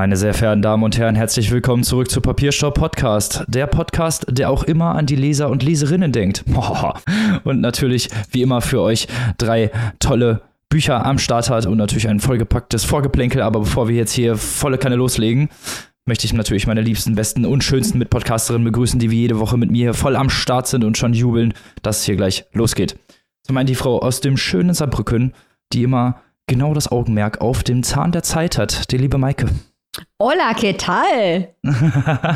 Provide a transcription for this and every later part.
Meine sehr verehrten Damen und Herren, herzlich willkommen zurück zu Papierstau Podcast. Der Podcast, der auch immer an die Leser und Leserinnen denkt. Und natürlich, wie immer, für euch drei tolle Bücher am Start hat und natürlich ein vollgepacktes Vorgeplänkel. Aber bevor wir jetzt hier volle Kanne loslegen, möchte ich natürlich meine liebsten, besten und schönsten Mitpodcasterinnen begrüßen, die wie jede Woche mit mir voll am Start sind und schon jubeln, dass es hier gleich losgeht. Zum einen die Frau aus dem schönen Saarbrücken, die immer genau das Augenmerk auf dem Zahn der Zeit hat, die liebe Maike. Hola, ¿qué tal?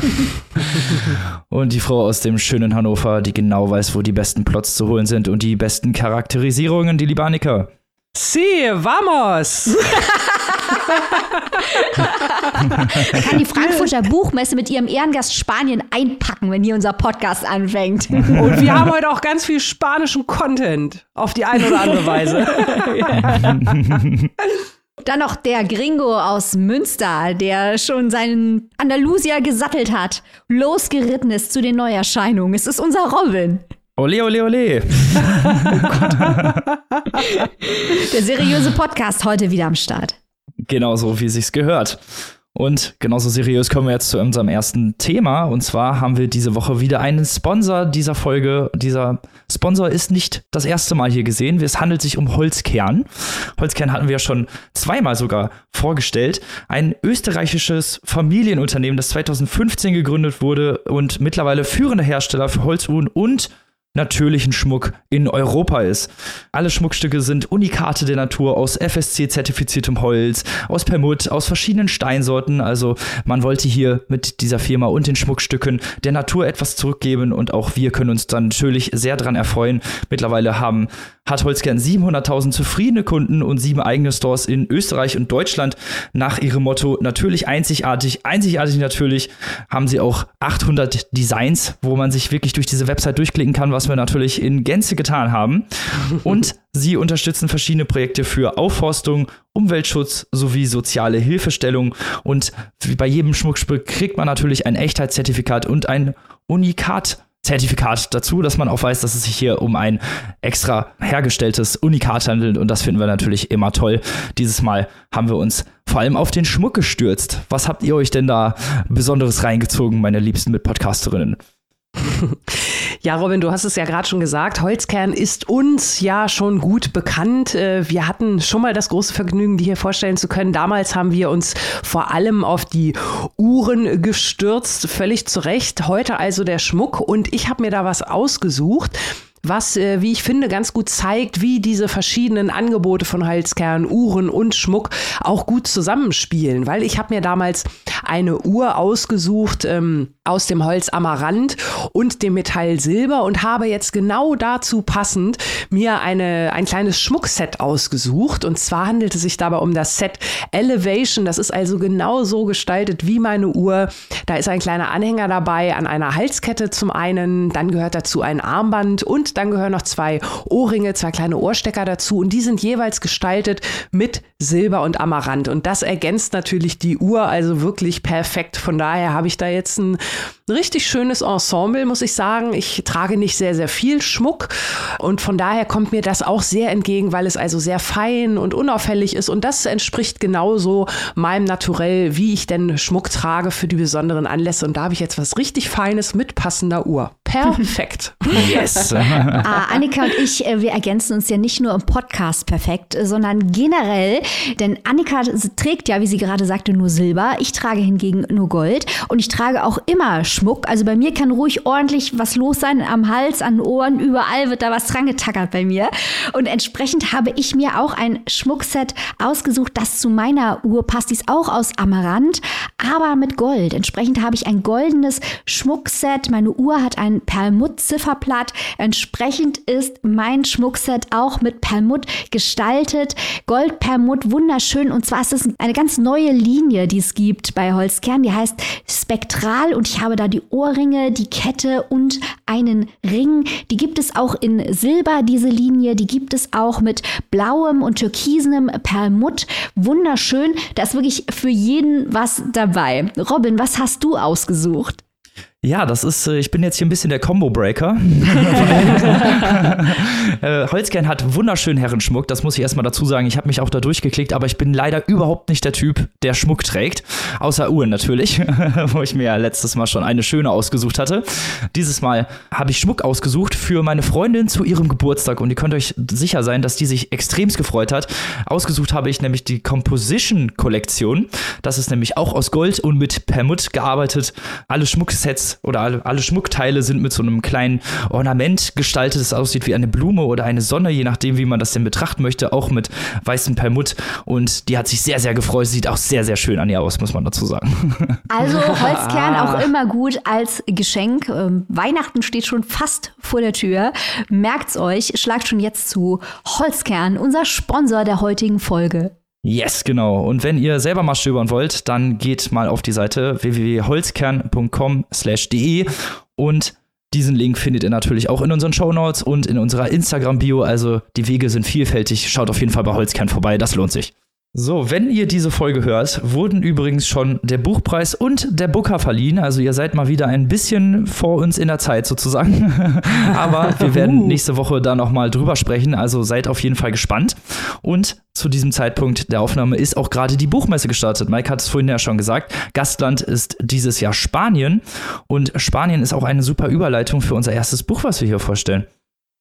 und die Frau aus dem schönen Hannover, die genau weiß, wo die besten Plots zu holen sind und die besten Charakterisierungen, die liebe Annika. Sí, vamos! kann die Frankfurter Buchmesse mit ihrem Ehrengast Spanien einpacken, wenn hier unser Podcast anfängt. Und wir haben heute auch ganz viel spanischen Content auf die eine oder andere Weise. Dann noch der Gringo aus Münster, der schon seinen Andalusier gesattelt hat, losgeritten ist zu den Neuerscheinungen. Es ist unser Robin. Ole, ole, ole. der seriöse Podcast heute wieder am Start. Genauso, wie sich's gehört. Und genauso seriös kommen wir jetzt zu unserem ersten Thema. Und zwar haben wir diese Woche wieder einen Sponsor dieser Folge. Dieser Sponsor ist nicht das erste Mal hier gesehen. Es handelt sich um Holzkern. Holzkern hatten wir schon zweimal sogar vorgestellt. Ein österreichisches Familienunternehmen, das 2015 gegründet wurde und mittlerweile führender Hersteller für Holzuhren und natürlichen Schmuck in Europa ist. Alle Schmuckstücke sind Unikate der Natur aus FSC-zertifiziertem Holz, aus Permut, aus verschiedenen Steinsorten. Also man wollte hier mit dieser Firma und den Schmuckstücken der Natur etwas zurückgeben und auch wir können uns dann natürlich sehr dran erfreuen. Mittlerweile haben hat Holzkern 700.000 zufriedene Kunden und sieben eigene Stores in Österreich und Deutschland. Nach ihrem Motto natürlich einzigartig, einzigartig natürlich haben sie auch 800 Designs, wo man sich wirklich durch diese Website durchklicken kann, was wir natürlich in Gänze getan haben. Und sie unterstützen verschiedene Projekte für Aufforstung, Umweltschutz sowie soziale Hilfestellung. Und wie bei jedem Schmuckstück kriegt man natürlich ein Echtheitszertifikat und ein Unikat Zertifikat dazu, dass man auch weiß, dass es sich hier um ein extra hergestelltes Unikat handelt und das finden wir natürlich immer toll. Dieses Mal haben wir uns vor allem auf den Schmuck gestürzt. Was habt ihr euch denn da Besonderes reingezogen, meine liebsten Mitpodcasterinnen? Ja, Robin, du hast es ja gerade schon gesagt. Holzkern ist uns ja schon gut bekannt. Äh, wir hatten schon mal das große Vergnügen, die hier vorstellen zu können. Damals haben wir uns vor allem auf die Uhren gestürzt, völlig zu Recht. Heute also der Schmuck und ich habe mir da was ausgesucht was, äh, wie ich finde, ganz gut zeigt, wie diese verschiedenen Angebote von Halskern, Uhren und Schmuck auch gut zusammenspielen. Weil ich habe mir damals eine Uhr ausgesucht ähm, aus dem Holz Amaranth und dem Metall Silber und habe jetzt genau dazu passend mir eine, ein kleines Schmuckset ausgesucht. Und zwar handelt es sich dabei um das Set Elevation. Das ist also genau so gestaltet wie meine Uhr. Da ist ein kleiner Anhänger dabei an einer Halskette zum einen, dann gehört dazu ein Armband und dann gehören noch zwei Ohrringe, zwei kleine Ohrstecker dazu und die sind jeweils gestaltet mit Silber und Amaranth. Und das ergänzt natürlich die Uhr also wirklich perfekt. Von daher habe ich da jetzt ein richtig schönes Ensemble, muss ich sagen. Ich trage nicht sehr, sehr viel Schmuck und von daher kommt mir das auch sehr entgegen, weil es also sehr fein und unauffällig ist und das entspricht genauso meinem Naturell, wie ich denn Schmuck trage für die besonderen Anlässe. Und da habe ich jetzt was richtig Feines mit passender Uhr. Perfekt. yes. ah, Annika und ich, äh, wir ergänzen uns ja nicht nur im Podcast perfekt, sondern generell, denn Annika trägt ja, wie sie gerade sagte, nur Silber. Ich trage hingegen nur Gold und ich trage auch immer Schmuck. Also bei mir kann ruhig ordentlich was los sein, am Hals, an den Ohren, überall wird da was dran getackert bei mir. Und entsprechend habe ich mir auch ein Schmuckset ausgesucht, das zu meiner Uhr passt. Die ist auch aus Amaranth, aber mit Gold. Entsprechend habe ich ein goldenes Schmuckset. Meine Uhr hat ein Perlmutt-Zifferblatt. Entsprechend ist mein Schmuckset auch mit Perlmutt gestaltet. Goldperlmutt, wunderschön. Und zwar ist es eine ganz neue Linie, die es gibt bei Holzkern. Die heißt Spektral und ich habe da die Ohrringe, die Kette und einen Ring. Die gibt es auch in Silber, diese Linie. Die gibt es auch mit blauem und türkisenem Perlmutt. Wunderschön. Da ist wirklich für jeden was dabei. Robin, was hast du ausgesucht? Ja, das ist, äh, ich bin jetzt hier ein bisschen der Combo-Breaker. äh, Holzkern hat wunderschönen Herrenschmuck, das muss ich erstmal dazu sagen. Ich habe mich auch da durchgeklickt, aber ich bin leider überhaupt nicht der Typ, der Schmuck trägt. Außer Uhren natürlich, wo ich mir ja letztes Mal schon eine schöne ausgesucht hatte. Dieses Mal habe ich Schmuck ausgesucht für meine Freundin zu ihrem Geburtstag und ihr könnt euch sicher sein, dass die sich extremst gefreut hat. Ausgesucht habe ich nämlich die Composition-Kollektion. Das ist nämlich auch aus Gold und mit Permut gearbeitet. Alle Schmucksets oder alle, alle Schmuckteile sind mit so einem kleinen Ornament gestaltet, das aussieht wie eine Blume oder eine Sonne, je nachdem, wie man das denn betrachten möchte, auch mit weißem Permut. Und die hat sich sehr, sehr gefreut. Sieht auch sehr, sehr schön an ihr aus, muss man dazu sagen. Also Holzkern auch immer gut als Geschenk. Ähm, Weihnachten steht schon fast vor der Tür. Merkt's euch, schlagt schon jetzt zu. Holzkern, unser Sponsor der heutigen Folge. Yes, genau. Und wenn ihr selber mal stöbern wollt, dann geht mal auf die Seite www.holzkern.com/de und diesen Link findet ihr natürlich auch in unseren Show Notes und in unserer Instagram-Bio. Also die Wege sind vielfältig. Schaut auf jeden Fall bei Holzkern vorbei, das lohnt sich. So, wenn ihr diese Folge hört, wurden übrigens schon der Buchpreis und der Booker verliehen. Also ihr seid mal wieder ein bisschen vor uns in der Zeit sozusagen. Aber wir werden nächste Woche da nochmal drüber sprechen. Also seid auf jeden Fall gespannt. Und zu diesem Zeitpunkt der Aufnahme ist auch gerade die Buchmesse gestartet. Mike hat es vorhin ja schon gesagt. Gastland ist dieses Jahr Spanien. Und Spanien ist auch eine super Überleitung für unser erstes Buch, was wir hier vorstellen.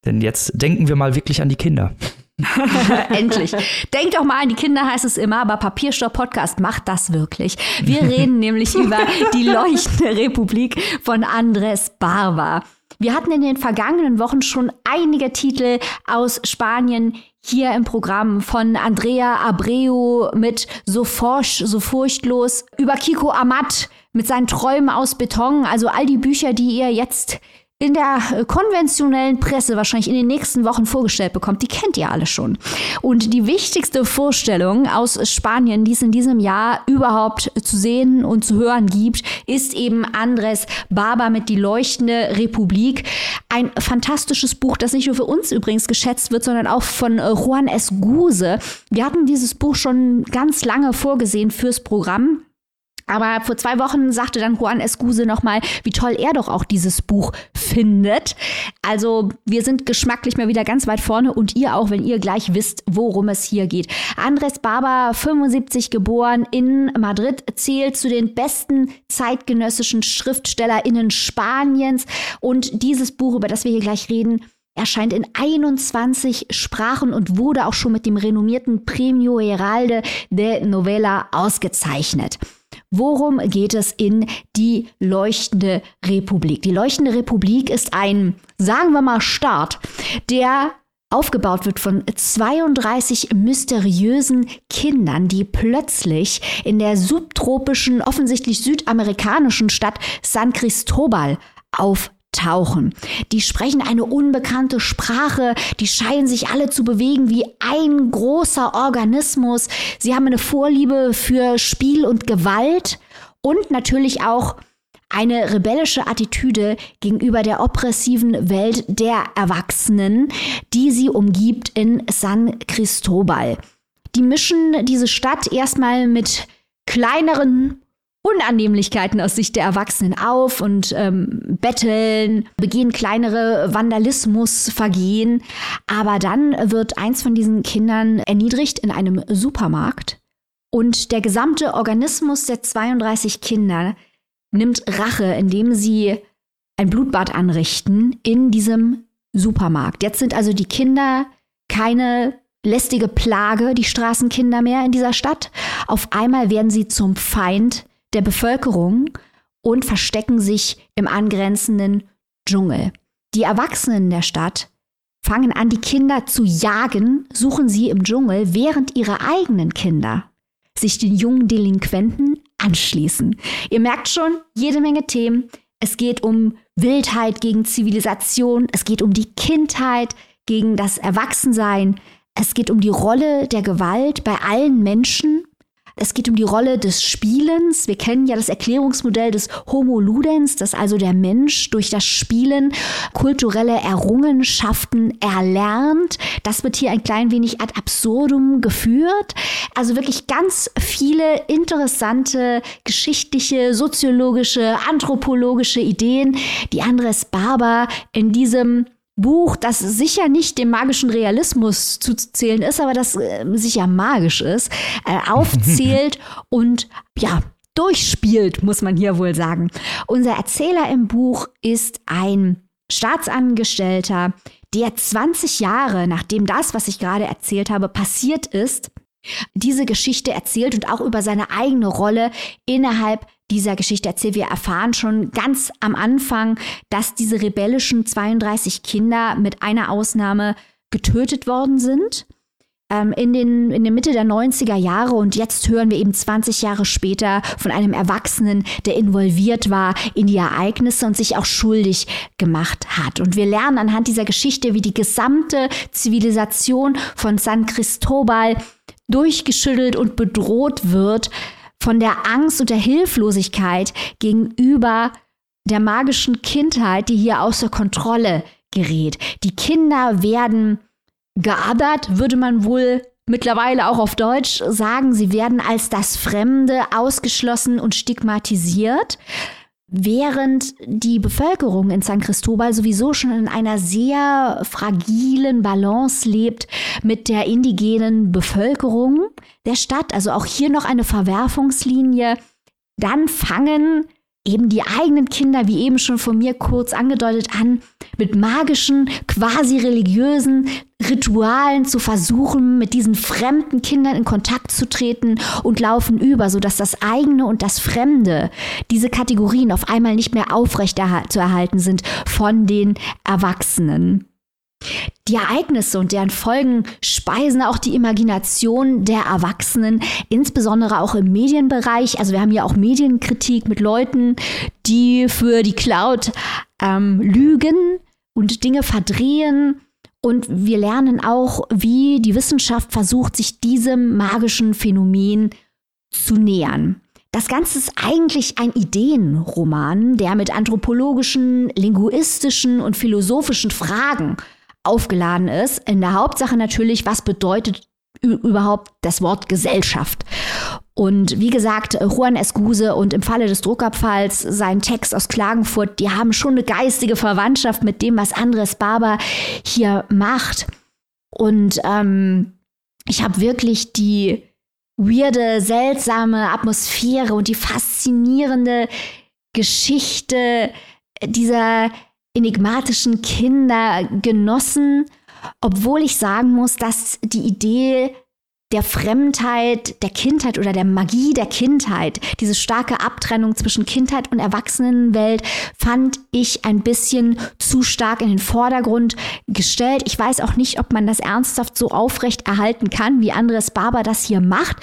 Denn jetzt denken wir mal wirklich an die Kinder. Endlich. Denkt doch mal an die Kinder, heißt es immer, aber Papierstopp Podcast macht das wirklich. Wir reden nämlich über die leuchtende Republik von Andres Barba. Wir hatten in den vergangenen Wochen schon einige Titel aus Spanien hier im Programm von Andrea Abreu mit So forsch, so furchtlos, über Kiko Amat mit seinen Träumen aus Beton, also all die Bücher, die ihr jetzt in der äh, konventionellen Presse wahrscheinlich in den nächsten Wochen vorgestellt bekommt, die kennt ihr alle schon. Und die wichtigste Vorstellung aus Spanien, die es in diesem Jahr überhaupt zu sehen und zu hören gibt, ist eben Andres Barber mit Die leuchtende Republik. Ein fantastisches Buch, das nicht nur für uns übrigens geschätzt wird, sondern auch von äh, Juan Esguse. Wir hatten dieses Buch schon ganz lange vorgesehen fürs Programm. Aber vor zwei Wochen sagte dann Juan Escuse nochmal, wie toll er doch auch dieses Buch findet. Also wir sind geschmacklich mal wieder ganz weit vorne und ihr auch, wenn ihr gleich wisst, worum es hier geht. Andres Barber, 75 geboren in Madrid, zählt zu den besten zeitgenössischen SchriftstellerInnen Spaniens. Und dieses Buch, über das wir hier gleich reden, erscheint in 21 Sprachen und wurde auch schon mit dem renommierten Premio Heralde de Novela ausgezeichnet. Worum geht es in die Leuchtende Republik? Die Leuchtende Republik ist ein, sagen wir mal, Staat, der aufgebaut wird von 32 mysteriösen Kindern, die plötzlich in der subtropischen, offensichtlich südamerikanischen Stadt San Cristobal auf tauchen. Die sprechen eine unbekannte Sprache, die scheinen sich alle zu bewegen wie ein großer Organismus. Sie haben eine Vorliebe für Spiel und Gewalt und natürlich auch eine rebellische Attitüde gegenüber der oppressiven Welt der Erwachsenen, die sie umgibt in San Cristobal. Die mischen diese Stadt erstmal mit kleineren Unannehmlichkeiten aus Sicht der Erwachsenen auf und ähm, betteln, begehen kleinere Vandalismusvergehen. Aber dann wird eins von diesen Kindern erniedrigt in einem Supermarkt und der gesamte Organismus der 32 Kinder nimmt Rache, indem sie ein Blutbad anrichten in diesem Supermarkt. Jetzt sind also die Kinder keine lästige Plage, die Straßenkinder mehr in dieser Stadt. Auf einmal werden sie zum Feind der Bevölkerung und verstecken sich im angrenzenden Dschungel. Die Erwachsenen der Stadt fangen an, die Kinder zu jagen, suchen sie im Dschungel, während ihre eigenen Kinder sich den jungen Delinquenten anschließen. Ihr merkt schon, jede Menge Themen. Es geht um Wildheit gegen Zivilisation, es geht um die Kindheit gegen das Erwachsensein, es geht um die Rolle der Gewalt bei allen Menschen Es geht um die Rolle des Spielens. Wir kennen ja das Erklärungsmodell des Homo Ludens, dass also der Mensch durch das Spielen kulturelle Errungenschaften erlernt. Das wird hier ein klein wenig ad absurdum geführt. Also wirklich ganz viele interessante geschichtliche, soziologische, anthropologische Ideen, die Andres Barber in diesem Buch, das sicher nicht dem magischen Realismus zuzählen ist, aber das äh, sicher magisch ist, äh, aufzählt und ja, durchspielt, muss man hier wohl sagen. Unser Erzähler im Buch ist ein Staatsangestellter, der 20 Jahre nachdem das, was ich gerade erzählt habe, passiert ist, diese Geschichte erzählt und auch über seine eigene Rolle innerhalb dieser Geschichte erzählt. Wir erfahren schon ganz am Anfang, dass diese rebellischen 32 Kinder mit einer Ausnahme getötet worden sind. Ähm, in, den, in der Mitte der 90er Jahre und jetzt hören wir eben 20 Jahre später von einem Erwachsenen, der involviert war in die Ereignisse und sich auch schuldig gemacht hat. Und wir lernen anhand dieser Geschichte, wie die gesamte Zivilisation von San Cristobal durchgeschüttelt und bedroht wird von der Angst und der Hilflosigkeit gegenüber der magischen Kindheit, die hier außer Kontrolle gerät. Die Kinder werden geadert, würde man wohl mittlerweile auch auf Deutsch sagen. Sie werden als das Fremde ausgeschlossen und stigmatisiert während die Bevölkerung in San Cristobal sowieso schon in einer sehr fragilen Balance lebt mit der indigenen Bevölkerung der Stadt, also auch hier noch eine Verwerfungslinie, dann fangen eben die eigenen Kinder, wie eben schon von mir kurz angedeutet, an, mit magischen, quasi religiösen Ritualen zu versuchen, mit diesen fremden Kindern in Kontakt zu treten und laufen über, sodass das eigene und das Fremde, diese Kategorien auf einmal nicht mehr aufrecht zu erhalten sind von den Erwachsenen. Die Ereignisse und deren Folgen speisen auch die Imagination der Erwachsenen, insbesondere auch im Medienbereich. Also wir haben ja auch Medienkritik mit Leuten, die für die Cloud ähm, lügen und Dinge verdrehen. Und wir lernen auch, wie die Wissenschaft versucht, sich diesem magischen Phänomen zu nähern. Das Ganze ist eigentlich ein Ideenroman, der mit anthropologischen, linguistischen und philosophischen Fragen aufgeladen ist. In der Hauptsache natürlich, was bedeutet überhaupt das Wort Gesellschaft. Und wie gesagt, Juan Escuse und im Falle des Druckabfalls sein Text aus Klagenfurt, die haben schon eine geistige Verwandtschaft mit dem, was Andres Barber hier macht. Und ähm, ich habe wirklich die weirde, seltsame Atmosphäre und die faszinierende Geschichte dieser enigmatischen Kinder genossen, obwohl ich sagen muss, dass die Idee der Fremdheit, der Kindheit oder der Magie der Kindheit, diese starke Abtrennung zwischen Kindheit und Erwachsenenwelt, fand ich ein bisschen zu stark in den Vordergrund gestellt. Ich weiß auch nicht, ob man das ernsthaft so aufrecht erhalten kann, wie Andres Barber das hier macht.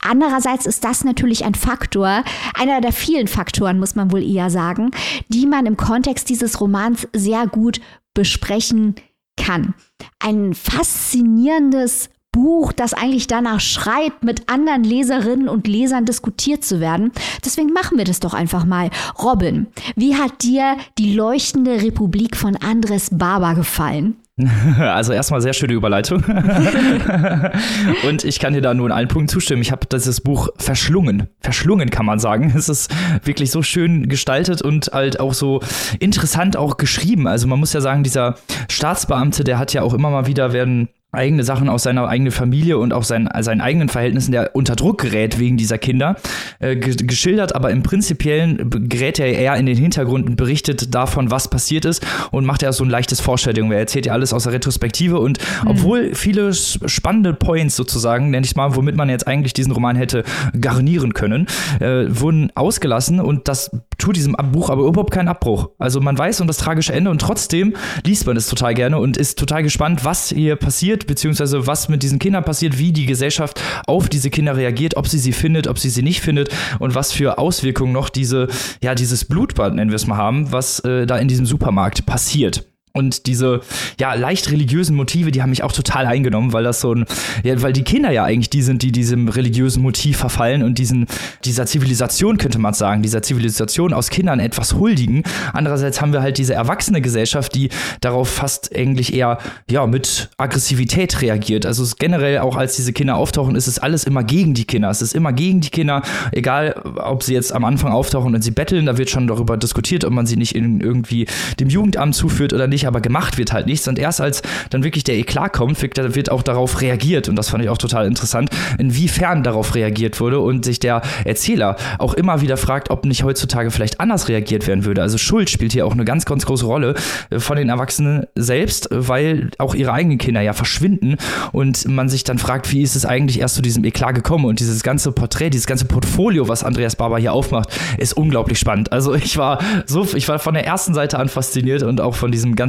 Andererseits ist das natürlich ein Faktor, einer der vielen Faktoren, muss man wohl eher sagen, die man im Kontext dieses Romans sehr gut besprechen kann. Ein faszinierendes Buch, das eigentlich danach schreit, mit anderen Leserinnen und Lesern diskutiert zu werden. Deswegen machen wir das doch einfach mal. Robin, wie hat dir die leuchtende Republik von Andres Barber gefallen? Also erstmal sehr schöne Überleitung. und ich kann dir da nur in allen Punkten zustimmen. Ich habe dieses Buch verschlungen. Verschlungen kann man sagen. Es ist wirklich so schön gestaltet und halt auch so interessant auch geschrieben. Also man muss ja sagen, dieser Staatsbeamte, der hat ja auch immer mal wieder werden eigene Sachen aus seiner eigenen Familie und auch seinen, seinen eigenen Verhältnissen, der unter Druck gerät wegen dieser Kinder, äh, geschildert, aber im Prinzipiellen gerät er eher in den Hintergrund und berichtet davon, was passiert ist und macht ja so ein leichtes Vorstellung. Er erzählt ja alles aus der Retrospektive und mhm. obwohl viele spannende Points sozusagen, nenne ich mal, womit man jetzt eigentlich diesen Roman hätte garnieren können, äh, wurden ausgelassen und das tut diesem Buch aber überhaupt keinen Abbruch. Also man weiß um das tragische Ende und trotzdem liest man es total gerne und ist total gespannt, was hier passiert passiert, beziehungsweise was mit diesen Kindern passiert, wie die Gesellschaft auf diese Kinder reagiert, ob sie sie findet, ob sie sie nicht findet und was für Auswirkungen noch diese, ja, dieses Blutbad, nennen wir es mal haben, was äh, da in diesem Supermarkt passiert. Und diese ja leicht religiösen Motive, die haben mich auch total eingenommen, weil das so ein, ja, weil die Kinder ja eigentlich die sind, die diesem religiösen Motiv verfallen und diesen dieser Zivilisation könnte man sagen, dieser Zivilisation aus Kindern etwas huldigen. Andererseits haben wir halt diese erwachsene Gesellschaft, die darauf fast eigentlich eher ja mit Aggressivität reagiert. Also generell auch als diese Kinder auftauchen, ist es alles immer gegen die Kinder. Es ist immer gegen die Kinder, egal ob sie jetzt am Anfang auftauchen und sie betteln, da wird schon darüber diskutiert, ob man sie nicht in irgendwie dem Jugendamt zuführt oder nicht, aber gemacht wird halt nichts. Und erst als dann wirklich der Eklat kommt, wird, auch darauf reagiert. Und das fand ich auch total interessant, inwiefern darauf reagiert wurde und sich der Erzähler auch immer wieder fragt, ob nicht heutzutage vielleicht anders reagiert werden würde. Also Schuld spielt hier auch eine ganz, ganz große Rolle äh, von den Erwachsenen selbst, weil auch ihre eigenen Kinder ja verschwinden und man sich dann fragt, wie ist es eigentlich erst zu diesem Eklat gekommen und dieses ganze Porträt, dieses ganze Portfolio, was Andreas Barber hier aufmacht, ist unglaublich spannend. Also ich war so, ich war von der ersten Seite an fasziniert und auch von diesem ganzen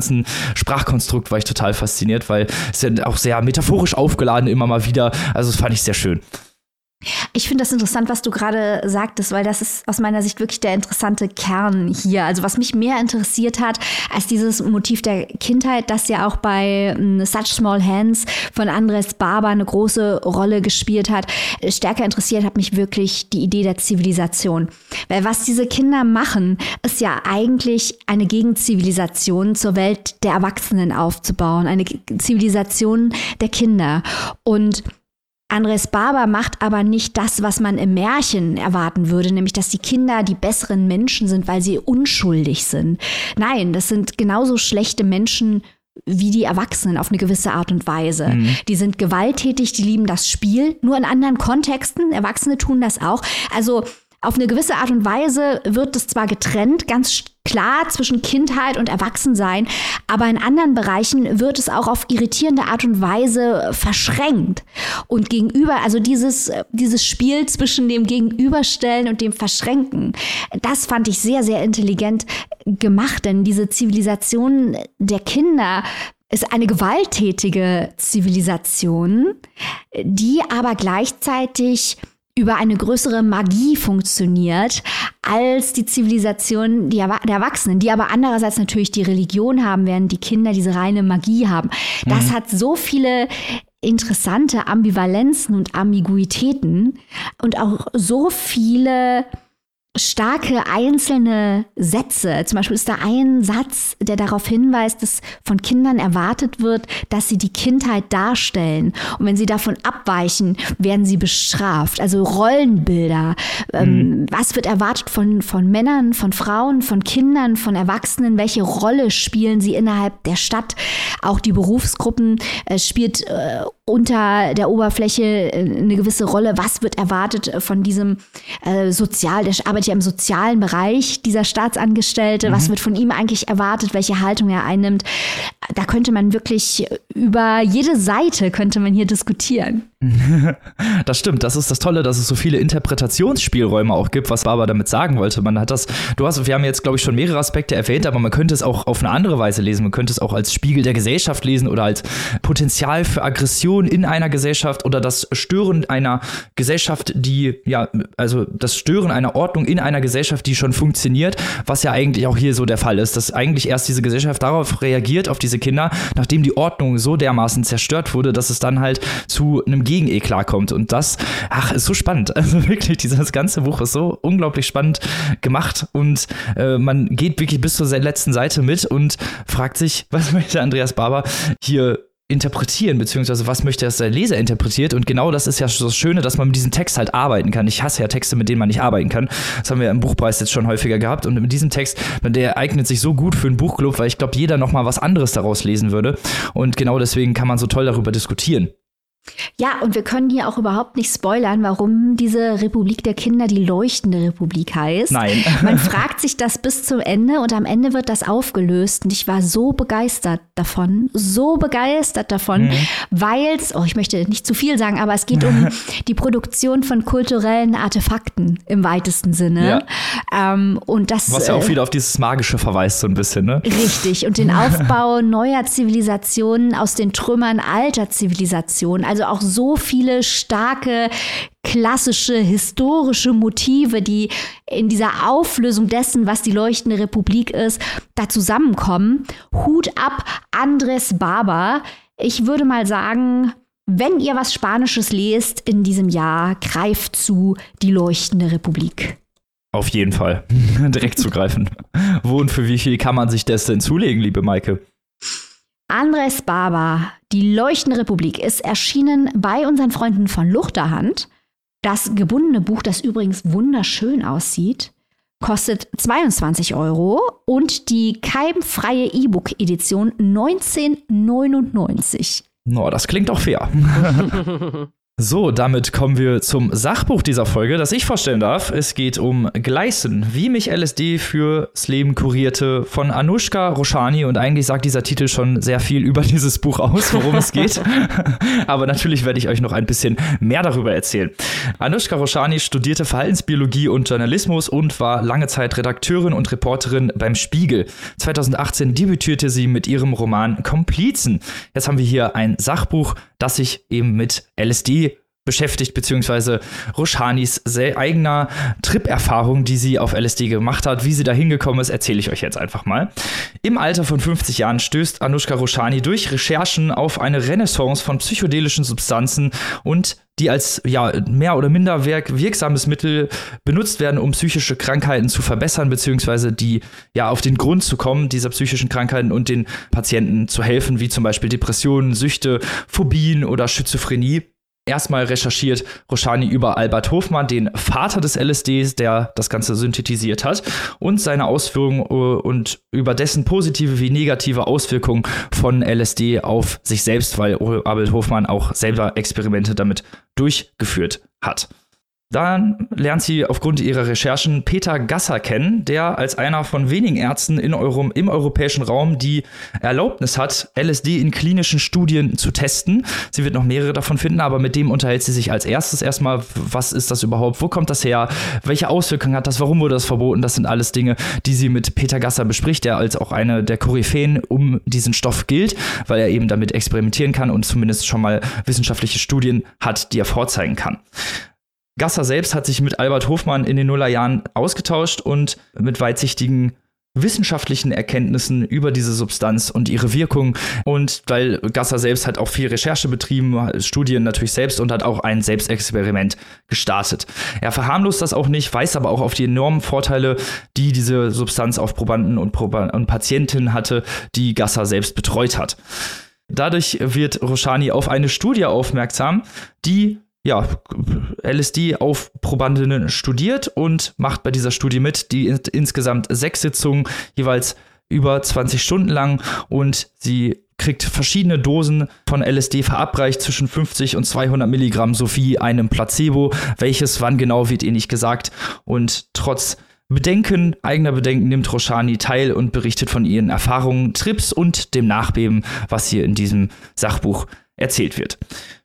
Sprachkonstrukt war ich total fasziniert, weil es ja auch sehr metaphorisch aufgeladen immer mal wieder. Also das fand ich sehr schön. Ich finde das interessant, was du gerade sagtest, weil das ist aus meiner Sicht wirklich der interessante Kern hier. Also was mich mehr interessiert hat als dieses Motiv der Kindheit, das ja auch bei um, Such Small Hands von Andres Barber eine große Rolle gespielt hat. Stärker interessiert hat mich wirklich die Idee der Zivilisation. Weil was diese Kinder machen, ist ja eigentlich eine Gegenzivilisation zur Welt der Erwachsenen aufzubauen. Eine Zivilisation der Kinder. Und Andres Barber macht aber nicht das, was man im Märchen erwarten würde, nämlich dass die Kinder die besseren Menschen sind, weil sie unschuldig sind. Nein, das sind genauso schlechte Menschen wie die Erwachsenen auf eine gewisse Art und Weise. Mhm. Die sind gewalttätig, die lieben das Spiel, nur in anderen Kontexten. Erwachsene tun das auch. Also auf eine gewisse Art und Weise wird es zwar getrennt, ganz klar zwischen Kindheit und Erwachsensein, aber in anderen Bereichen wird es auch auf irritierende Art und Weise verschränkt. Und gegenüber, also dieses, dieses Spiel zwischen dem Gegenüberstellen und dem Verschränken, das fand ich sehr, sehr intelligent gemacht, denn diese Zivilisation der Kinder ist eine gewalttätige Zivilisation, die aber gleichzeitig über eine größere Magie funktioniert als die Zivilisation der Erwachsenen, die aber andererseits natürlich die Religion haben, während die Kinder diese reine Magie haben. Das mhm. hat so viele interessante Ambivalenzen und Ambiguitäten und auch so viele starke einzelne Sätze. Zum Beispiel ist da ein Satz, der darauf hinweist, dass von Kindern erwartet wird, dass sie die Kindheit darstellen. Und wenn sie davon abweichen, werden sie bestraft. Also Rollenbilder. Ähm, mhm. was wird erwartet von, von Männern, von Frauen, von Kindern, von Erwachsenen? Welche Rolle spielen sie innerhalb der Stadt? Auch die Berufsgruppen äh, spielt äh, unter der Oberfläche äh, eine gewisse Rolle. Was wird erwartet äh, von diesem äh, Sozial, der arbeitet ja im sozialen Bereich, dieser Staatsangestellte, mhm. was wird von ihm eigentlich erwartet, welche Haltung er einnimmt. Da könnte man wirklich über jede Seite könnte man hier diskutieren. Das stimmt, das ist das Tolle, dass es so viele Interpretationsspielräume auch gibt, was Barber damit sagen wollte. Man hat das, du hast, wir haben jetzt, glaube ich, schon mehrere Aspekte erwähnt, aber man könnte es auch auf eine andere Weise lesen. Man könnte es auch als Spiegel der Gesellschaft lesen oder als Potenzial für Aggression in einer Gesellschaft oder das Stören einer Gesellschaft, die, ja, also das Stören einer Ordnung in einer Gesellschaft, die schon funktioniert, was ja eigentlich auch hier so der Fall ist, dass eigentlich erst diese Gesellschaft darauf reagiert, auf diese Kinder, nachdem die Ordnung so dermaßen zerstört wurde, dass es dann halt zu einem Gegeneklat kommt. Und das, ach, ist so spannend. Also wirklich, dieses ganze Buch ist so unglaublich spannend gemacht und äh, man geht wirklich bis zur letzten Seite mit und fragt sich, was möchte Andreas Barber hier interpretieren, beziehungsweise was möchte das der Leser interpretiert. Und genau das ist ja das Schöne, dass man mit diesem Text halt arbeiten kann. Ich hasse ja Texte, mit denen man nicht arbeiten kann. Das haben wir im Buchpreis jetzt schon häufiger gehabt. Und mit diesem Text, der eignet sich so gut für einen Buchclub, weil ich glaube, jeder nochmal was anderes daraus lesen würde. Und genau deswegen kann man so toll darüber diskutieren. Ja, und wir können hier auch überhaupt nicht spoilern, warum diese Republik der Kinder die leuchtende Republik heißt. Nein. Man fragt sich das bis zum Ende und am Ende wird das aufgelöst. Und ich war so begeistert davon, so begeistert davon, mhm. weil es, oh, ich möchte nicht zu viel sagen, aber es geht um die Produktion von kulturellen Artefakten im weitesten Sinne. Ja. Ähm, und das, Was ja auch äh, wieder auf dieses Magische verweist, so ein bisschen, ne? Richtig. Und den Aufbau neuer Zivilisationen aus den Trümmern alter Zivilisationen. Also also auch so viele starke klassische historische Motive, die in dieser Auflösung dessen, was die leuchtende Republik ist, da zusammenkommen. Hut ab, Andres Barber. Ich würde mal sagen, wenn ihr was Spanisches lest in diesem Jahr, greift zu die leuchtende Republik. Auf jeden Fall. Direkt zugreifen. Wo und für wie viel kann man sich das denn zulegen, liebe Maike? Andres Barber, die leuchtende Republik, ist erschienen bei unseren Freunden von Luchterhand. Das gebundene Buch, das übrigens wunderschön aussieht, kostet 22 Euro und die keimfreie E-Book-Edition 1999. No, das klingt auch fair. So, damit kommen wir zum Sachbuch dieser Folge, das ich vorstellen darf. Es geht um Gleisen, wie mich LSD fürs Leben kurierte, von Anushka Roshani. Und eigentlich sagt dieser Titel schon sehr viel über dieses Buch aus, worum es geht. Aber natürlich werde ich euch noch ein bisschen mehr darüber erzählen. Anushka Roshani studierte Verhaltensbiologie und Journalismus und war lange Zeit Redakteurin und Reporterin beim Spiegel. 2018 debütierte sie mit ihrem Roman Komplizen. Jetzt haben wir hier ein Sachbuch, das sich eben mit LSD beschäftigt, beziehungsweise Roshanis eigener Trip-Erfahrung, die sie auf LSD gemacht hat. Wie sie da hingekommen ist, erzähle ich euch jetzt einfach mal. Im Alter von 50 Jahren stößt Anushka Roshani durch Recherchen auf eine Renaissance von psychedelischen Substanzen und die als ja, mehr oder minder wirksames Mittel benutzt werden, um psychische Krankheiten zu verbessern, beziehungsweise die ja auf den Grund zu kommen, dieser psychischen Krankheiten und den Patienten zu helfen, wie zum Beispiel Depressionen, Süchte, Phobien oder Schizophrenie erstmal recherchiert Roshani über Albert Hofmann, den Vater des LSDs, der das Ganze synthetisiert hat, und seine Ausführungen äh, und über dessen positive wie negative Auswirkungen von LSD auf sich selbst, weil Albert Hofmann auch selber Experimente damit durchgeführt hat. Dann lernt sie aufgrund ihrer Recherchen Peter Gasser kennen, der als einer von wenigen Ärzten in Euro im europäischen Raum die Erlaubnis hat, LSD in klinischen Studien zu testen. Sie wird noch mehrere davon finden, aber mit dem unterhält sie sich als erstes erstmal, was ist das überhaupt, wo kommt das her, welche Auswirkungen hat das, warum wurde das verboten, das sind alles Dinge, die sie mit Peter Gasser bespricht, der als auch eine der Koryphäen um diesen Stoff gilt, weil er eben damit experimentieren kann und zumindest schon mal wissenschaftliche Studien hat, die er vorzeigen kann. Gasser selbst hat sich mit Albert Hofmann in den Nullerjahren ausgetauscht und mit weitsichtigen wissenschaftlichen Erkenntnissen über diese Substanz und ihre Wirkung. Und weil Gasser selbst hat auch viel Recherche betrieben, Studien natürlich selbst und hat auch ein Selbstexperiment gestartet. Er verharmlost das auch nicht, weiß aber auch auf die enormen Vorteile, die diese Substanz auf Probanden und, Proba und Patientinnen hatte, die Gasser selbst betreut hat. Dadurch wird Roshani auf eine Studie aufmerksam, die ja, LSD auf Probandinnen studiert und macht bei dieser Studie mit, die in, insgesamt sechs Sitzungen, jeweils über 20 Stunden lang und sie kriegt verschiedene Dosen von LSD verabreicht zwischen 50 und 200 Milligramm sowie einem Placebo. Welches wann genau wird ihr nicht gesagt und trotz Bedenken, eigener Bedenken nimmt Roshani teil und berichtet von ihren Erfahrungen, Trips und dem Nachbeben, was hier in diesem Sachbuch erzählt wird.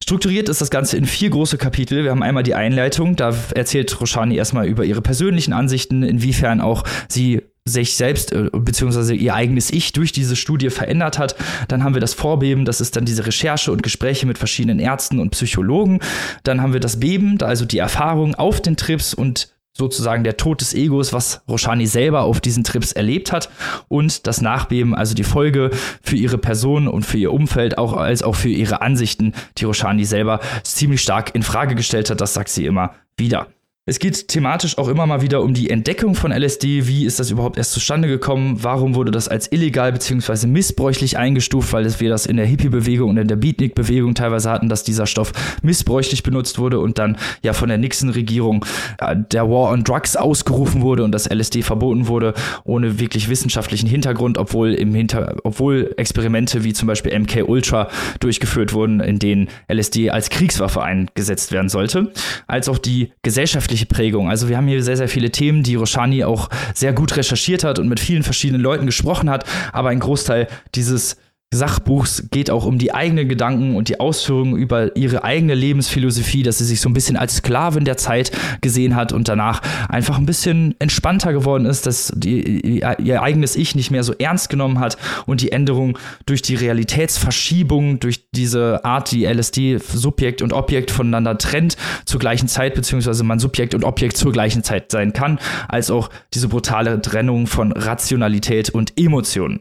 Strukturiert ist das Ganze in vier große Kapitel. Wir haben einmal die Einleitung, da erzählt Roshani erstmal über ihre persönlichen Ansichten, inwiefern auch sie sich selbst äh, bzw. ihr eigenes Ich durch diese Studie verändert hat. Dann haben wir das Vorbeben, das ist dann diese Recherche und Gespräche mit verschiedenen Ärzten und Psychologen. Dann haben wir das Beben, also die Erfahrung auf den Trips und sozusagen der Tod des Egos, was Roshani selber auf diesen Trips erlebt hat und das Nachbeben, also die Folge für ihre Person und für ihr Umfeld, auch als auch für ihre Ansichten, die Roshani selber ziemlich stark in Frage gestellt hat, das sagt sie immer wieder. Es geht thematisch auch immer mal wieder um die Entdeckung von LSD. Wie ist das überhaupt erst zustande gekommen? Warum wurde das als illegal bzw. missbräuchlich eingestuft? Weil wir das in der Hippie-Bewegung und in der Beatnik-Bewegung teilweise hatten, dass dieser Stoff missbräuchlich benutzt wurde und dann ja von der Nixon-Regierung äh, der War on Drugs ausgerufen wurde und das LSD verboten wurde, ohne wirklich wissenschaftlichen Hintergrund, obwohl im Hinter obwohl Experimente wie zum Beispiel MK Ultra durchgeführt wurden, in denen LSD als Kriegswaffe eingesetzt werden sollte, als auch die gesellschaftliche gesellschaftliche Prägung. Also wir haben hier sehr, sehr viele Themen, die Roshani auch sehr gut recherchiert hat und mit vielen verschiedenen Leuten gesprochen hat, aber ein Großteil dieses Sachbuchs geht auch um die eigenen Gedanken und die Ausführungen über ihre eigene Lebensphilosophie, dass sie sich so ein bisschen als Sklavin der Zeit gesehen hat und danach einfach ein bisschen entspannter geworden ist, dass die, ihr eigenes Ich nicht mehr so ernst genommen hat und die Änderung durch die Realitätsverschiebung, durch diese Art, die LSD Subjekt und Objekt voneinander trennt zur gleichen Zeit, beziehungsweise man Subjekt und Objekt zur gleichen Zeit sein kann, als auch diese brutale Trennung von Rationalität und Emotionen.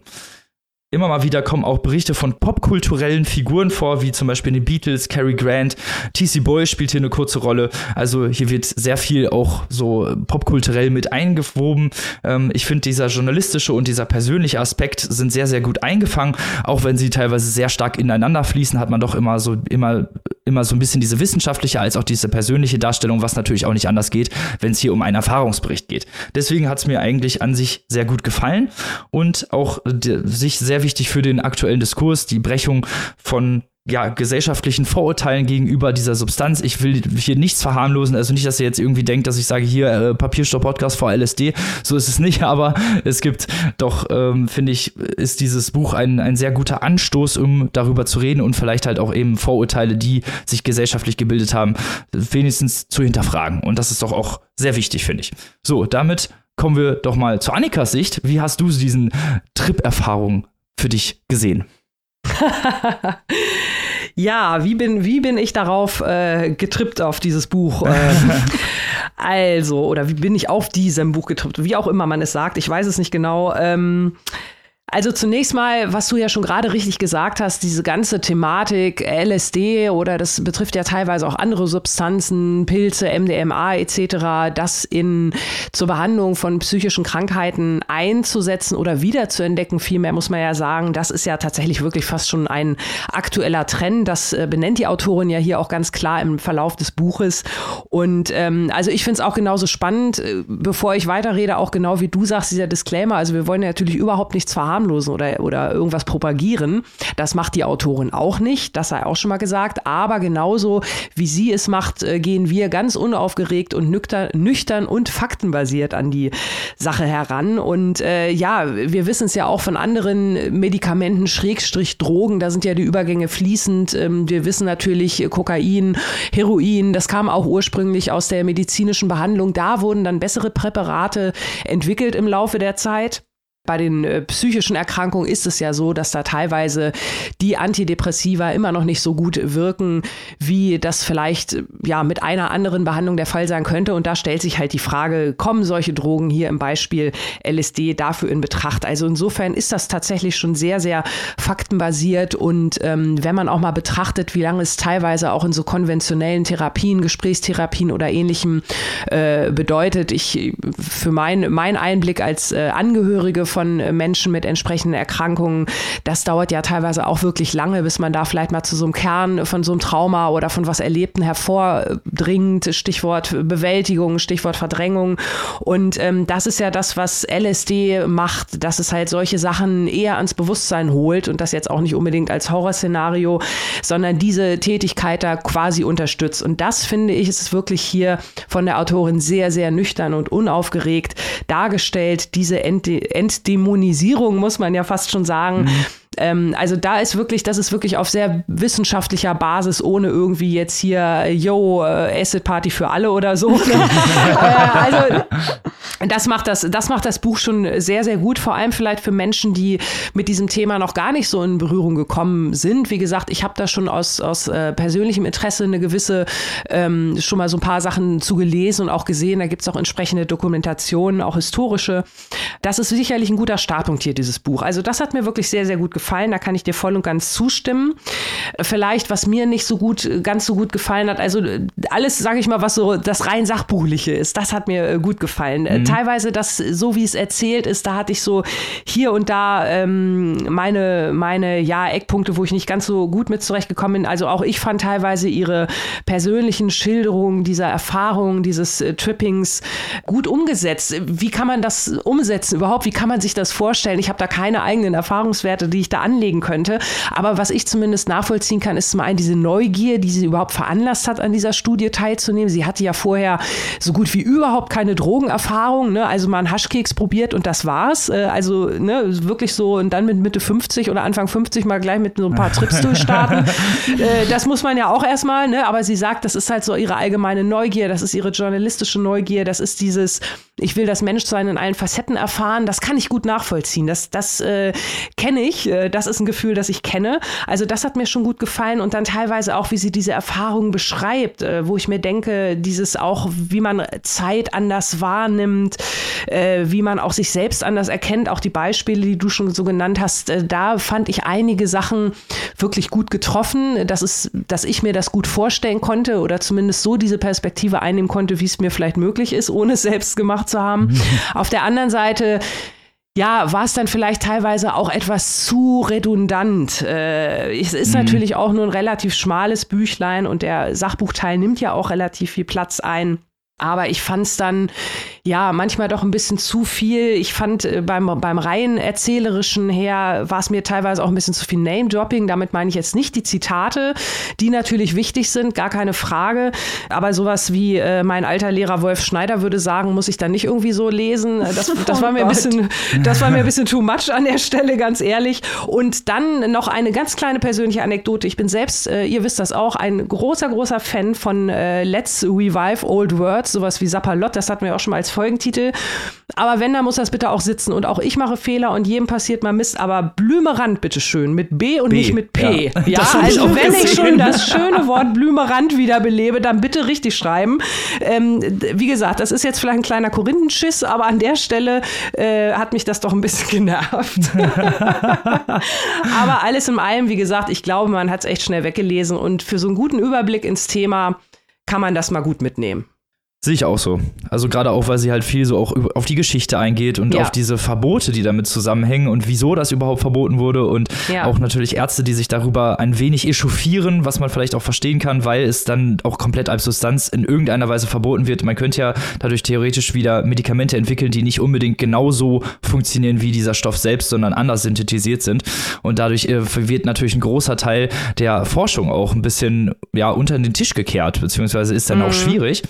Immer mal wieder kommen auch Berichte von popkulturellen Figuren vor, wie zum Beispiel den Beatles, Cary Grant, TC Boy spielt hier eine kurze Rolle. Also hier wird sehr viel auch so popkulturell mit eingewoben. Ähm, ich finde, dieser journalistische und dieser persönliche Aspekt sind sehr, sehr gut eingefangen. Auch wenn sie teilweise sehr stark ineinander fließen, hat man doch immer so, immer, immer so ein bisschen diese wissenschaftliche als auch diese persönliche Darstellung, was natürlich auch nicht anders geht, wenn es hier um einen Erfahrungsbericht geht. Deswegen hat es mir eigentlich an sich sehr gut gefallen und auch sich sehr wichtig für den aktuellen Diskurs, die Brechung von ja, gesellschaftlichen Vorurteilen gegenüber dieser Substanz. Ich will hier nichts verharmlosen, also nicht, dass ihr jetzt irgendwie denkt, dass ich sage, hier äh, Papierstopp-Podcast vor LSD. So ist es nicht, aber es gibt doch, ähm, finde ich, ist dieses Buch ein, ein sehr guter Anstoß, um darüber zu reden und vielleicht halt auch eben Vorurteile, die sich gesellschaftlich gebildet haben, wenigstens zu hinterfragen. Und das ist doch auch sehr wichtig, finde ich. So, damit kommen wir doch mal zu Annikas Sicht. Wie hast du diesen Trip-Erfahrung für dich gesehen? ja, wie bin, wie bin ich darauf äh, getrippt auf dieses Buch? Ähm, also, oder wie bin ich auf diesem Buch getrippt? Wie auch immer man es sagt, ich weiß es nicht genau. Ähm, also zunächst mal, was du ja schon gerade richtig gesagt hast, diese ganze Thematik LSD oder das betrifft ja teilweise auch andere Substanzen, Pilze, MDMA etc., das in zur Behandlung von psychischen Krankheiten einzusetzen oder wiederzuentdecken, vielmehr muss man ja sagen, das ist ja tatsächlich wirklich fast schon ein aktueller Trend. Das äh, benennt die Autorin ja hier auch ganz klar im Verlauf des Buches. Und ähm, also ich finde es auch genauso spannend, äh, bevor ich weiterrede, auch genau wie du sagst, dieser Disclaimer. Also wir wollen ja natürlich überhaupt nichts verharmlosen verharmlosen oder, oder irgendwas propagieren. Das macht die Autorin auch nicht, das sei auch schon mal gesagt. Aber genauso wie sie es macht, äh, gehen wir ganz unaufgeregt und nüchtern, und faktenbasiert an die Sache heran. Und äh, ja, wir wissen es ja auch von anderen Medikamenten, Schrägstrich Drogen, da sind ja die Übergänge fließend. Ähm, wir wissen natürlich Kokain, Heroin, das kam auch ursprünglich aus der medizinischen Behandlung. Da wurden dann bessere Präparate entwickelt im Laufe der Zeit. Bei den äh, psychischen Erkrankungen ist es ja so, dass da teilweise die Antidepressiva immer noch nicht so gut wirken, wie das vielleicht äh, ja mit einer anderen Behandlung der Fall sein könnte. Und da stellt sich halt die Frage, kommen solche Drogen hier im Beispiel LSD dafür in Betracht? Also insofern ist das tatsächlich schon sehr, sehr faktenbasiert. Und ähm, wenn man auch mal betrachtet, wie lange es teilweise auch in so konventionellen Therapien, Gesprächstherapien oder ähnlichem äh, bedeutet, ich für mein, mein Einblick als äh, Angehörige von Menschen mit entsprechenden Erkrankungen. Das dauert ja teilweise auch wirklich lange, bis man da vielleicht mal zu so einem Kern von so einem Trauma oder von was Erlebten hervordringt. Stichwort Bewältigung, Stichwort Verdrängung. Und ähm, das ist ja das, was LSD macht, dass es halt solche Sachen eher ans Bewusstsein holt und das jetzt auch nicht unbedingt als Horrorszenario, sondern diese Tätigkeit da quasi unterstützt. Und das finde ich, ist wirklich hier von der Autorin sehr, sehr nüchtern und unaufgeregt dargestellt, diese Ent Ent Dämonisierung, muss man ja fast schon sagen. Mhm ähm, also da ist wirklich, das ist wirklich auf sehr wissenschaftlicher Basis, ohne irgendwie jetzt hier, yo, äh, Acid Party für alle oder so. äh, also das macht das, das macht das Buch schon sehr, sehr gut, vor allem vielleicht für Menschen, die mit diesem Thema noch gar nicht so in Berührung gekommen sind. Wie gesagt, ich habe da schon aus, aus äh, persönlichem Interesse eine gewisse, ähm, schon mal so ein paar Sachen zu gelesen und auch gesehen. Da gibt es auch entsprechende Dokumentationen, auch historische. Das ist sicherlich ein guter Startpunkt hier, dieses Buch. Also das hat mir wirklich sehr, sehr gut gefallen gefallen, da kann ich dir voll und ganz zustimmen. Vielleicht, was mir nicht so gut, ganz so gut gefallen hat, also alles, sage ich mal, was so das rein Sachbuchliche ist, das hat mir äh, gut gefallen. Mhm. Teilweise das, so wie es erzählt ist, da hatte ich so hier und da ähm, meine, meine, ja, Eckpunkte, wo ich nicht ganz so gut mit zurechtgekommen bin. Also auch ich fand teilweise ihre persönlichen Schilderungen dieser Erfahrung, dieses äh, Trippings gut umgesetzt. Wie kann man das umsetzen überhaupt? Wie kann man sich das vorstellen? Ich habe da keine eigenen Erfahrungswerte, die ich da anlegen könnte. Aber was ich zumindest nachvollziehen kann, ist zum einen diese Neugier, die sie überhaupt veranlasst hat, an dieser Studie teilzunehmen. Sie hatte ja vorher so gut wie überhaupt keine Drogenerfahrung Erfahrung, ne? also mal einen Haschkeks probiert und das war's. Äh, also ne, wirklich so und dann mit Mitte 50 oder Anfang 50 mal gleich mit so ein paar Trips durchstarten. äh, das muss man ja auch erstmal, ne? aber sie sagt, das ist halt so ihre allgemeine Neugier, das ist ihre journalistische Neugier, das ist dieses, ich will das Menschsein in allen Facetten erfahren, das kann ich gut nachvollziehen. Das, das äh, kenne ich, äh, das ist ein Gefühl, das ich kenne. Also das hat mir schon gut gefallen und dann teilweise auch, wie sie diese Erfahrungen beschreibt, äh, wo ich mir denke, dieses auch, wie man Zeit anders wahrnimmt, äh, wie man auch sich selbst anders erkennt, auch die Beispiele, die du schon so genannt hast, äh, da fand ich einige Sachen wirklich gut getroffen, dass, es, dass ich mir das gut vorstellen konnte oder zumindest so diese Perspektive einnehmen konnte, wie es mir vielleicht möglich ist, ohne es selbst gemacht zu haben. Auf der anderen Seite ja, war es dann vielleicht teilweise auch etwas zu redundant. Äh, es ist mhm. natürlich auch nur ein relativ schmales Büchlein und der Sachbuchteil nimmt ja auch relativ viel Platz ein. Aber ich fand es dann ja manchmal doch ein bisschen zu viel. Ich fand äh, beim, beim rein erzählerischen her war es mir teilweise auch ein bisschen zu viel Name-Dropping. Damit meine ich jetzt nicht die Zitate, die natürlich wichtig sind, gar keine Frage. Aber sowas wie äh, mein alter Lehrer Wolf Schneider würde sagen, muss ich dann nicht irgendwie so lesen. Das, das war mir ein bisschen, das war mir ein bisschen too much an der Stelle, ganz ehrlich. Und dann noch eine ganz kleine persönliche Anekdote. Ich bin selbst, äh, ihr wisst das auch, ein großer, großer Fan von äh, Let's Revive Old Words. Words, sowas wie Sapperlot, das hatten wir auch schon mal als Folgentitel. Aber wenn, dann muss das bitte auch sitzen. Und auch ich mache Fehler und jedem passiert mal Mist. Aber Blümerand, bitteschön, mit B und B, nicht mit P. Ja, ja also wenn ich schon das schöne Wort Blümerand wiederbelebe, dann bitte richtig schreiben. Ähm, wie gesagt, das ist jetzt vielleicht ein kleiner Korinthenschiss, aber an der Stelle äh, hat mich das doch ein bisschen genervt. aber alles in allem, wie gesagt, ich glaube, man hat es echt schnell weggelesen und für so einen guten Überblick ins Thema kann man das mal gut mitnehmen. Sehe ich auch so. Also gerade auch, weil sie halt viel so auch auf die Geschichte eingeht und ja. auf diese Verbote, die damit zusammenhängen und wieso das überhaupt verboten wurde und ja. auch natürlich Ärzte, die sich darüber ein wenig echauffieren, was man vielleicht auch verstehen kann, weil es dann auch komplett als Substanz in irgendeiner Weise verboten wird. Man könnte ja dadurch theoretisch wieder Medikamente entwickeln, die nicht unbedingt genauso funktionieren wie dieser Stoff selbst, sondern anders synthetisiert sind. Und dadurch äh, wird natürlich ein großer Teil der Forschung auch ein bisschen ja unter den Tisch gekehrt, beziehungsweise ist dann mhm. auch schwierig.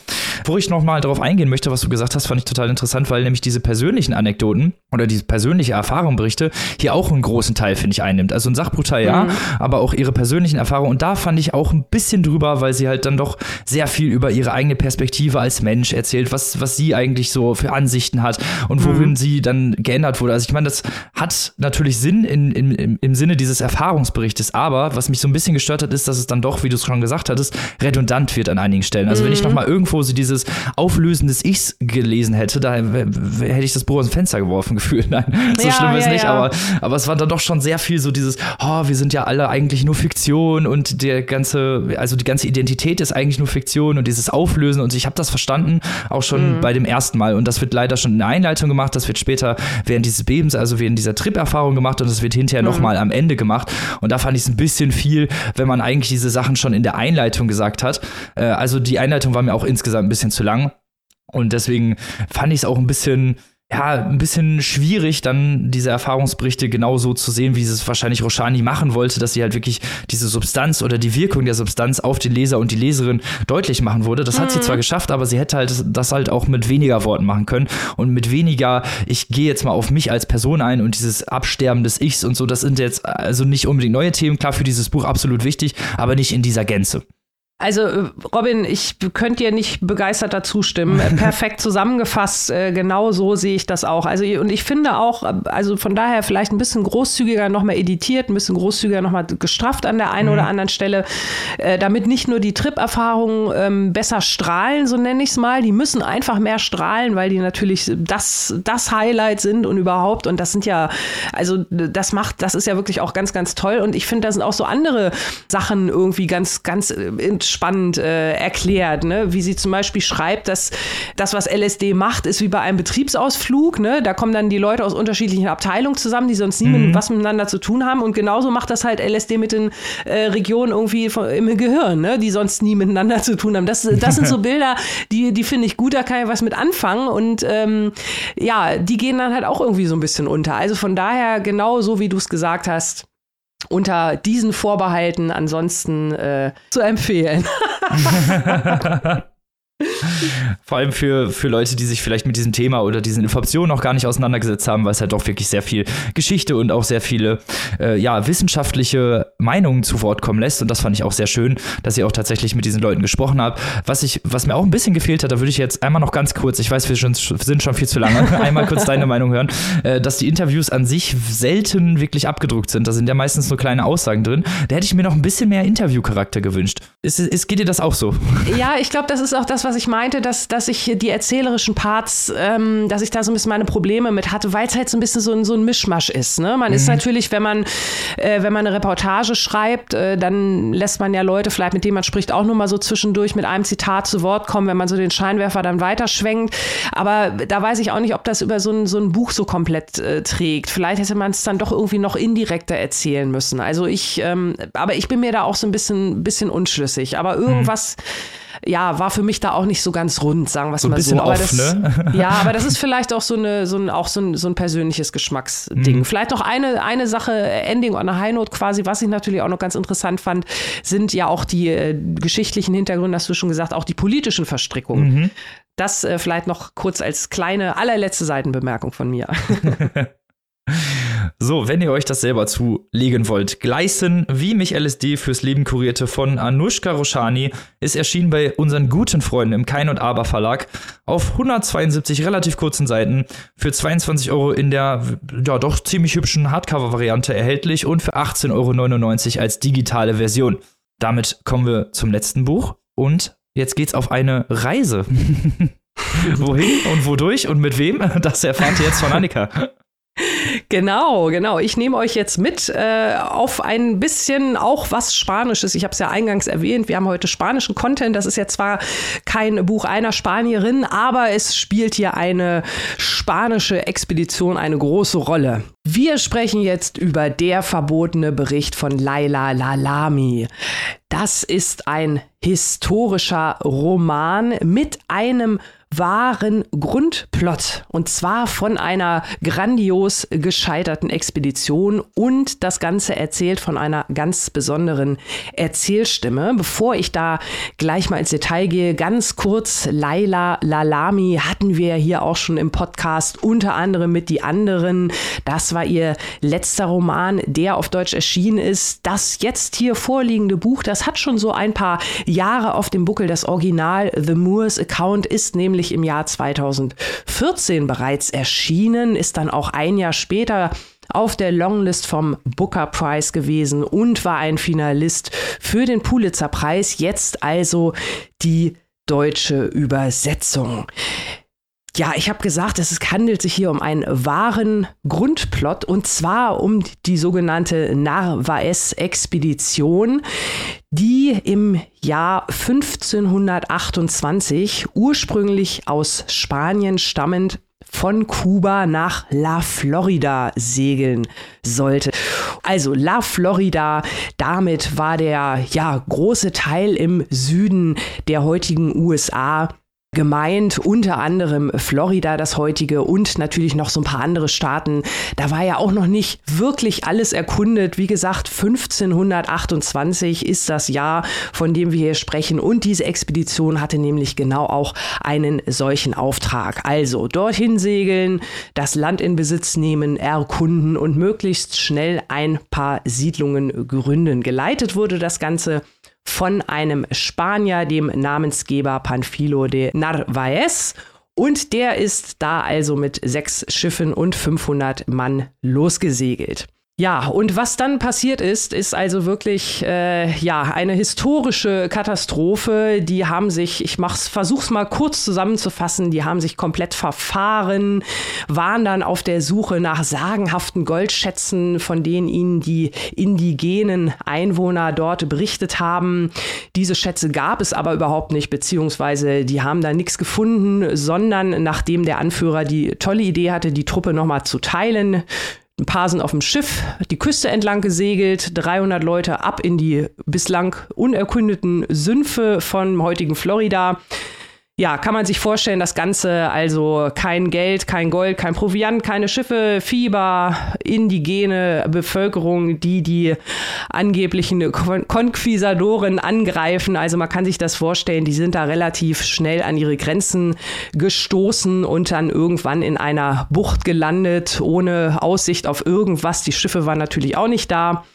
Wo ich ich noch mal darauf eingehen möchte, was du gesagt hast, fand ich total interessant, weil nämlich diese persönlichen Anekdoten oder diese persönliche Erfahrungsberichte hier auch einen großen Teil, finde ich, einnimmt. Also ein Sachbruchteil, ja, mhm. aber auch ihre persönlichen Erfahrungen. Und da fand ich auch ein bisschen drüber, weil sie halt dann doch sehr viel über ihre eigene Perspektive als Mensch erzählt, was, was sie eigentlich so für Ansichten hat und worin mhm. sie dann geändert wurde. Also ich meine, das hat natürlich Sinn in, in, im Sinne dieses Erfahrungsberichtes, aber was mich so ein bisschen gestört hat, ist, dass es dann doch, wie du es schon gesagt hattest, redundant wird an einigen Stellen. Also mhm. wenn ich mhm. noch mal irgendwo so dieses Auflösen des Ichs gelesen hätte, da hätte ich das Buch aus dem Fenster geworfen gefühlt. Nein, so ja, schlimm ist ja, nicht, ja. aber, aber es war dann doch schon sehr viel so dieses, oh, wir sind ja alle eigentlich nur Fiktion und der ganze, also die ganze Identität ist eigentlich nur Fiktion und dieses Auflösen und ich habe das verstanden, auch schon mhm. bei dem ersten Mal und das wird leider schon in der Einleitung gemacht, das wird später während dieses Bebens, also während dieser Trip-Erfahrung gemacht und das wird hinterher mhm. nochmal am Ende gemacht und da fand ich es ein bisschen viel, wenn man eigentlich diese Sachen schon in der Einleitung gesagt hat. Äh, also die Einleitung war mir auch insgesamt ein bisschen zu lang und deswegen fand ich es auch ein bisschen, ja, ein bisschen schwierig, dann diese Erfahrungsberichte genauso zu sehen, wie es wahrscheinlich Roshani machen wollte, dass sie halt wirklich diese Substanz oder die Wirkung der Substanz auf den Leser und die Leserin deutlich machen würde. Das mhm. hat sie mhm. zwar geschafft, aber sie hätte halt das halt auch mit weniger Worten machen können und mit weniger, ich gehe jetzt mal auf mich als Person ein und dieses Absterben des Ichs und so, das sind jetzt also nicht unbedingt neue Themen, klar für dieses Buch absolut wichtig, aber nicht in dieser Gänze. Also äh, Robin, ich könnte dir nicht begeisterter zustimmen. Perfekt zusammengefasst, äh, genau so sehe ich das auch. Also und ich finde auch, äh, also von daher vielleicht ein bisschen großzügiger nochmal editiert, ein bisschen großzügiger nochmal gestrafft an der einen mhm. oder anderen Stelle, äh, damit nicht nur die Trip-Erfahrungen ähm, besser strahlen, so nenne ich es mal. Die müssen einfach mehr strahlen, weil die natürlich das, das Highlight sind und überhaupt. Und das sind ja, also das macht, das ist ja wirklich auch ganz, ganz toll. Und ich finde, da sind auch so andere Sachen irgendwie ganz, ganz spannend äh, erklärt, ne? wie sie zum Beispiel schreibt, dass das, was LSD macht, ist wie bei einem Betriebsausflug. Ne? Da kommen dann die Leute aus unterschiedlichen Abteilungen zusammen, die sonst nie mhm. mit, was miteinander zu tun haben. Und genauso macht das halt LSD mit den äh, Regionen irgendwie von, im Gehirn, ne? die sonst nie miteinander zu tun haben. Das, das sind so Bilder, die, die finde ich gut, da kann ich was mit anfangen. Und ähm, ja, die gehen dann halt auch irgendwie so ein bisschen unter. Also von daher, genau so wie du es gesagt hast, unter diesen Vorbehalten ansonsten äh, zu empfehlen. Vor allem für, für Leute, die sich vielleicht mit diesem Thema oder diesen Informationen noch gar nicht auseinandergesetzt haben, weil es halt doch wirklich sehr viel Geschichte und auch sehr viele äh, ja, wissenschaftliche Meinungen zu Wort kommen lässt. Und das fand ich auch sehr schön, dass ihr auch tatsächlich mit diesen Leuten gesprochen habt. Was, ich, was mir auch ein bisschen gefehlt hat, da würde ich jetzt einmal noch ganz kurz, ich weiß, wir schon, sind schon viel zu lange, einmal kurz deine Meinung hören, äh, dass die Interviews an sich selten wirklich abgedruckt sind. Da sind ja meistens nur kleine Aussagen drin. Da hätte ich mir noch ein bisschen mehr Interviewcharakter gewünscht. Ist, ist, geht dir das auch so? Ja, ich glaube, das ist auch das, was ich meinte, dass, dass ich die erzählerischen Parts, ähm, dass ich da so ein bisschen meine Probleme mit hatte, weil es halt so ein bisschen so ein, so ein Mischmasch ist. Ne? Man mhm. ist natürlich, wenn man, äh, wenn man eine Reportage schreibt, äh, dann lässt man ja Leute vielleicht, mit denen man spricht, auch nur mal so zwischendurch mit einem Zitat zu Wort kommen, wenn man so den Scheinwerfer dann weiterschwenkt. Aber da weiß ich auch nicht, ob das über so ein, so ein Buch so komplett äh, trägt. Vielleicht hätte man es dann doch irgendwie noch indirekter erzählen müssen. Also ich, ähm, aber ich bin mir da auch so ein bisschen, bisschen unschlüssig. Aber irgendwas. Mhm ja, war für mich da auch nicht so ganz rund, sagen wir es so mal so. Aber off, das, ne? Ja, aber das ist vielleicht auch so, eine, so ein, auch so ein, so ein persönliches Geschmacksding. Mhm. Vielleicht noch eine, eine Sache, Ending on a High Note quasi, was ich natürlich auch noch ganz interessant fand, sind ja auch die äh, geschichtlichen Hintergründe, hast du schon gesagt, auch die politischen Verstrickungen. Mhm. Das äh, vielleicht noch kurz als kleine, allerletzte Seitenbemerkung von mir. So, wenn ihr euch das selber zulegen wollt, Gleisen, wie mich LSD fürs Leben kurierte von Anushka Roshani, ist erschienen bei unseren guten Freunden im Kein und Aber Verlag auf 172 relativ kurzen Seiten für 22 Euro in der ja doch ziemlich hübschen Hardcover-Variante erhältlich und für 18,99 Euro als digitale Version. Damit kommen wir zum letzten Buch und jetzt geht's auf eine Reise. Wohin und wodurch und mit wem? Das erfahrt ihr jetzt von Annika. Genau, genau. Ich nehme euch jetzt mit äh, auf ein bisschen auch was Spanisches. Ich habe es ja eingangs erwähnt, wir haben heute spanischen Content. Das ist ja zwar kein Buch einer Spanierin, aber es spielt hier eine spanische Expedition eine große Rolle. Wir sprechen jetzt über der verbotene Bericht von Laila Lalami. Das ist ein historischer Roman mit einem wahren Grundplot. Und zwar von einer grandios gescheiterten Expedition und das Ganze erzählt von einer ganz besonderen Erzählstimme. Bevor ich da gleich mal ins Detail gehe, ganz kurz, Laila Lalami hatten wir hier auch schon im Podcast, unter anderem mit Die anderen. Das war ihr letzter Roman, der auf Deutsch erschienen ist. Das jetzt hier vorliegende Buch, das hat schon so ein paar Jahre auf dem Buckel. Das Original The Moors Account ist nämlich ursprünglich im Jahr 2014 bereits erschienen, ist dann auch ein Jahr später auf der Longlist vom Booker Prize gewesen und war ein Finalist für den Pulitzer Preis. Jetzt also die deutsche Übersetzung. Ja, ich habe gesagt, es handelt sich hier um einen wahren Grundplot und zwar um die sogenannte Narvaez-Expedition, die im Jahr 1528 ursprünglich aus Spanien stammend von Kuba nach La Florida segeln sollte. Also La Florida, damit war der ja große Teil im Süden der heutigen USA gemeint, unter anderem Florida, das heutige und natürlich noch so ein paar andere Staaten. Da war ja auch noch nicht wirklich alles erkundet. Wie gesagt, 1528 ist das Jahr, von dem wir hier sprechen und diese Expedition hatte nämlich genau auch einen solchen Auftrag. Also dorthin segeln, das Land in Besitz nehmen, erkunden und möglichst schnell ein paar Siedlungen gründen. Geleitet wurde das Ganze von einem Spanier, dem Namensgeber Panfilo de Narvaez. Und der ist da also mit sechs Schiffen und 500 Mann losgesegelt. Ja, und was dann passiert ist, ist also wirklich äh, ja eine historische Katastrophe. Die haben sich, ich mach's, versuch's mal kurz zusammenzufassen, die haben sich komplett verfahren, waren dann auf der Suche nach sagenhaften Goldschätzen, von denen ihnen die indigenen Einwohner dort berichtet haben. Diese Schätze gab es aber überhaupt nicht, beziehungsweise die haben da nichts gefunden, sondern nachdem der Anführer die tolle Idee hatte, die Truppe nochmal zu teilen, ein paar sind auf dem Schiff die Küste entlang gesegelt, 300 Leute ab in die bislang unerkundeten Sümpfe von heutigen Florida. Ja, kann man sich vorstellen, das Ganze, also kein Geld, kein Gold, kein Proviant, keine Schiffe, Fieber, indigene Bevölkerung, die die angeblichen Kon Konquisadoren angreifen. Also man kann sich das vorstellen, die sind da relativ schnell an ihre Grenzen gestoßen und dann irgendwann in einer Bucht gelandet, ohne Aussicht auf irgendwas. Die Schiffe waren natürlich auch nicht da,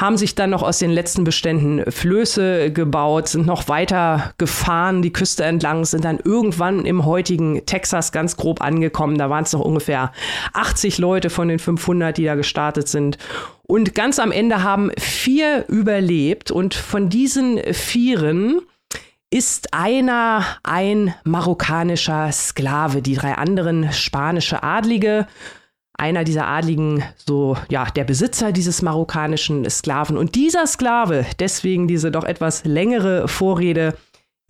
haben sich dann noch aus den letzten Beständen Flöße gebaut, sind noch weiter gefahren, die Küste entlang, sind dann irgendwann im heutigen Texas ganz grob angekommen. Da waren es noch ungefähr 80 Leute von den 500, die da gestartet sind. Und ganz am Ende haben vier überlebt und von diesen vieren ist einer ein marokkanischer Sklave, die drei anderen spanische Adlige einer dieser Adligen, so ja, der Besitzer dieses marokkanischen Sklaven. Und dieser Sklave, deswegen diese doch etwas längere Vorrede,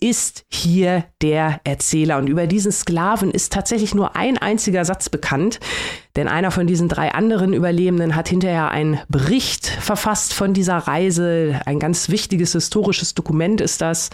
ist hier der Erzähler. Und über diesen Sklaven ist tatsächlich nur ein einziger Satz bekannt, denn einer von diesen drei anderen Überlebenden hat hinterher einen Bericht verfasst von dieser Reise. Ein ganz wichtiges historisches Dokument ist das.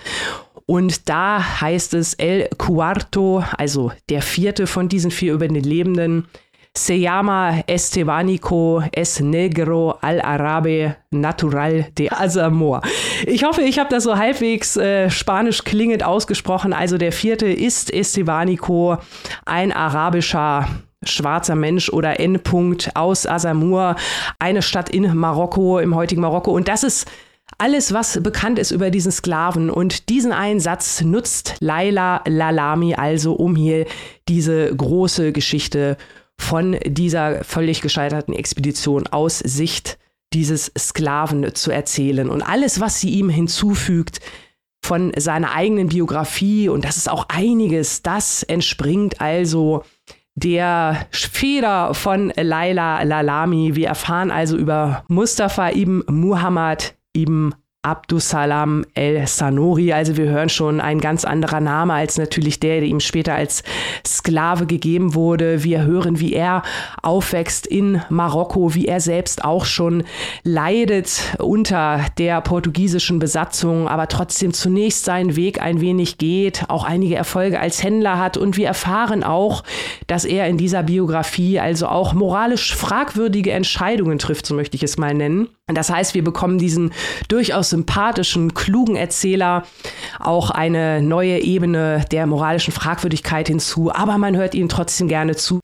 Und da heißt es El Cuarto, also der vierte von diesen vier Überlebenden, Se llama Estebanico es Negro al Arabe Natural de Azamor. Ich hoffe, ich habe das so halbwegs äh, spanisch klingend ausgesprochen. Also der vierte ist Estebanico, ein arabischer schwarzer Mensch oder Endpunkt aus Azamur, eine Stadt in Marokko, im heutigen Marokko. Und das ist alles, was bekannt ist über diesen Sklaven. Und diesen Einsatz nutzt Laila Lalami also, um hier diese große Geschichte von dieser völlig gescheiterten Expedition aus Sicht dieses Sklaven zu erzählen. Und alles, was sie ihm hinzufügt, von seiner eigenen Biografie, und das ist auch einiges, das entspringt also der Feder von Laila Lalami. Wir erfahren also über Mustafa ibn Muhammad ibn Abdusalam el-Sanori. Also wir hören schon ein ganz anderer Name als natürlich der, der ihm später als Sklave gegeben wurde. Wir hören, wie er aufwächst in Marokko, wie er selbst auch schon leidet unter der portugiesischen Besatzung, aber trotzdem zunächst seinen Weg ein wenig geht, auch einige Erfolge als Händler hat. Und wir erfahren auch, dass er in dieser Biografie also auch moralisch fragwürdige Entscheidungen trifft, so möchte ich es mal nennen. Das heißt, wir bekommen diesen durchaus sympathischen, klugen Erzähler auch eine neue Ebene der moralischen Fragwürdigkeit hinzu, aber man hört ihnen trotzdem gerne zu.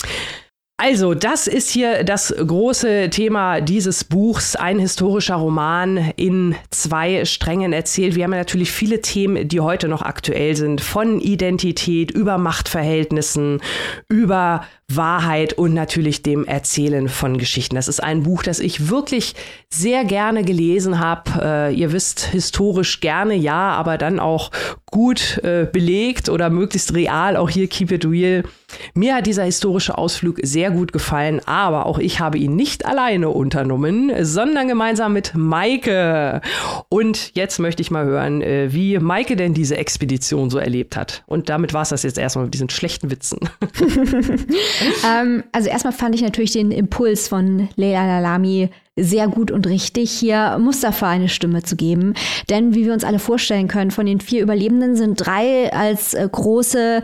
Also, das ist hier das große Thema dieses Buchs, ein historischer Roman in zwei Strängen erzählt. Wir haben ja natürlich viele Themen, die heute noch aktuell sind, von Identität über Machtverhältnissen, über Wahrheit und natürlich dem Erzählen von Geschichten. Das ist ein Buch, das ich wirklich sehr gerne gelesen habe. Äh, ihr wisst, historisch gerne ja, aber dann auch gut äh, belegt oder möglichst real. Auch hier Keep It Real. Mir hat dieser historische Ausflug sehr gut gefallen, aber auch ich habe ihn nicht alleine unternommen, sondern gemeinsam mit Maike. Und jetzt möchte ich mal hören, äh, wie Maike denn diese Expedition so erlebt hat. Und damit war es das jetzt erstmal mit diesen schlechten Witzen. ähm, also erstmal fand ich natürlich den Impuls von Leila Lalami sehr gut und richtig, hier Mustafa eine Stimme zu geben. Denn wie wir uns alle vorstellen können, von den vier Überlebenden sind drei als äh, große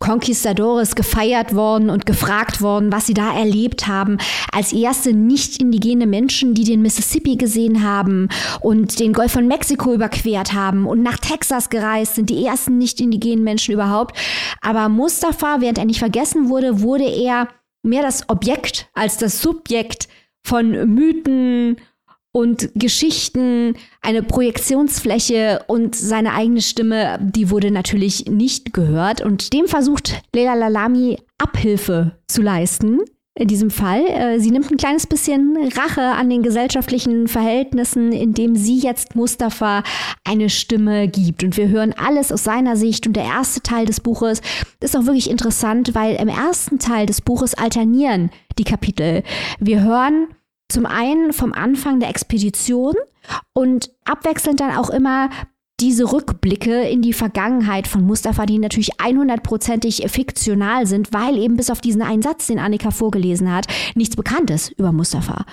Conquistadores gefeiert worden und gefragt worden, was sie da erlebt haben. Als erste nicht indigene Menschen, die den Mississippi gesehen haben und den Golf von Mexiko überquert haben und nach Texas gereist sind, die ersten nicht indigenen Menschen überhaupt. Aber Mustafa, während er nicht vergessen wurde, wurde er mehr das Objekt als das Subjekt von Mythen und Geschichten, eine Projektionsfläche und seine eigene Stimme, die wurde natürlich nicht gehört. Und dem versucht Leila Lalami Abhilfe zu leisten. In diesem Fall. Äh, sie nimmt ein kleines bisschen Rache an den gesellschaftlichen Verhältnissen, indem sie jetzt Mustafa eine Stimme gibt. Und wir hören alles aus seiner Sicht. Und der erste Teil des Buches ist auch wirklich interessant, weil im ersten Teil des Buches alternieren die Kapitel. Wir hören zum einen vom Anfang der Expedition und abwechselnd dann auch immer diese Rückblicke in die Vergangenheit von Mustafa, die natürlich 100%ig fiktional sind, weil eben bis auf diesen einen Satz, den Annika vorgelesen hat, nichts bekannt ist über Mustafa.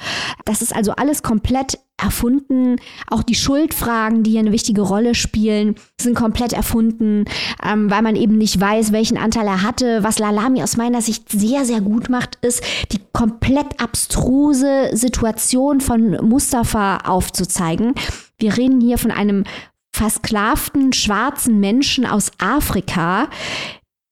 Das ist also alles komplett erfunden. Auch die Schuldfragen, die hier eine wichtige Rolle spielen, sind komplett erfunden, ähm, weil man eben nicht weiß, welchen Anteil er hatte. Was Lalami aus meiner Sicht sehr, sehr gut macht, ist, die komplett abstruse Situation von Mustafa aufzuzeigen. Wir reden hier von einem versklavten schwarzen Menschen aus Afrika,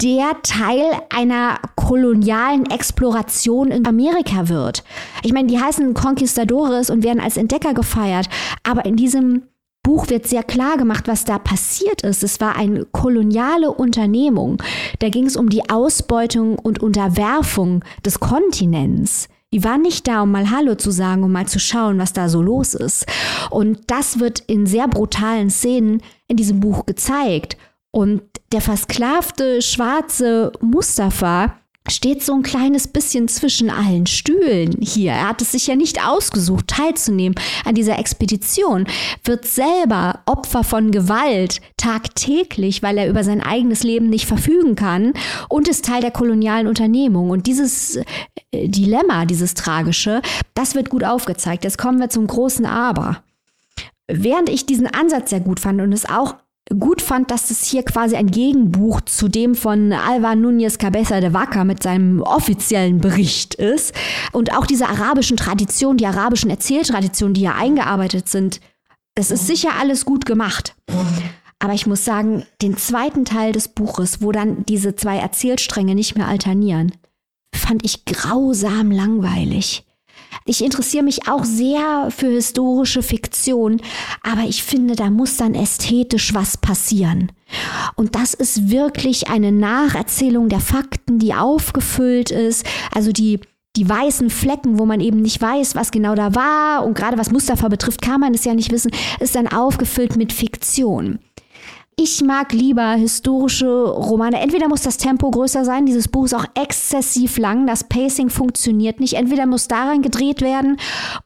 der Teil einer kolonialen Exploration in Amerika wird. Ich meine, die heißen Conquistadores und werden als Entdecker gefeiert, aber in diesem Buch wird sehr klar gemacht, was da passiert ist. Es war eine koloniale Unternehmung. Da ging es um die Ausbeutung und Unterwerfung des Kontinents. Die waren nicht da, um mal Hallo zu sagen, um mal zu schauen, was da so los ist. Und das wird in sehr brutalen Szenen in diesem Buch gezeigt. Und der versklavte schwarze Mustafa steht so ein kleines bisschen zwischen allen Stühlen hier. Er hat es sich ja nicht ausgesucht, teilzunehmen an dieser Expedition, wird selber Opfer von Gewalt tagtäglich, weil er über sein eigenes Leben nicht verfügen kann und ist Teil der kolonialen Unternehmung. Und dieses äh, Dilemma, dieses tragische, das wird gut aufgezeigt. Jetzt kommen wir zum großen Aber. Während ich diesen Ansatz sehr gut fand und es auch gut fand, dass es hier quasi ein Gegenbuch zu dem von Alva Núñez Cabeza de Vaca mit seinem offiziellen Bericht ist. Und auch diese arabischen Traditionen, die arabischen Erzähltraditionen, die hier eingearbeitet sind, das ist sicher alles gut gemacht. Aber ich muss sagen, den zweiten Teil des Buches, wo dann diese zwei Erzählstränge nicht mehr alternieren, fand ich grausam langweilig. Ich interessiere mich auch sehr für historische Fiktion, aber ich finde, da muss dann ästhetisch was passieren. Und das ist wirklich eine Nacherzählung der Fakten, die aufgefüllt ist, also die die weißen Flecken, wo man eben nicht weiß, was genau da war und gerade was Mustafa betrifft, kann man es ja nicht wissen, ist dann aufgefüllt mit Fiktion. Ich mag lieber historische Romane. Entweder muss das Tempo größer sein, dieses Buch ist auch exzessiv lang, das Pacing funktioniert nicht. Entweder muss daran gedreht werden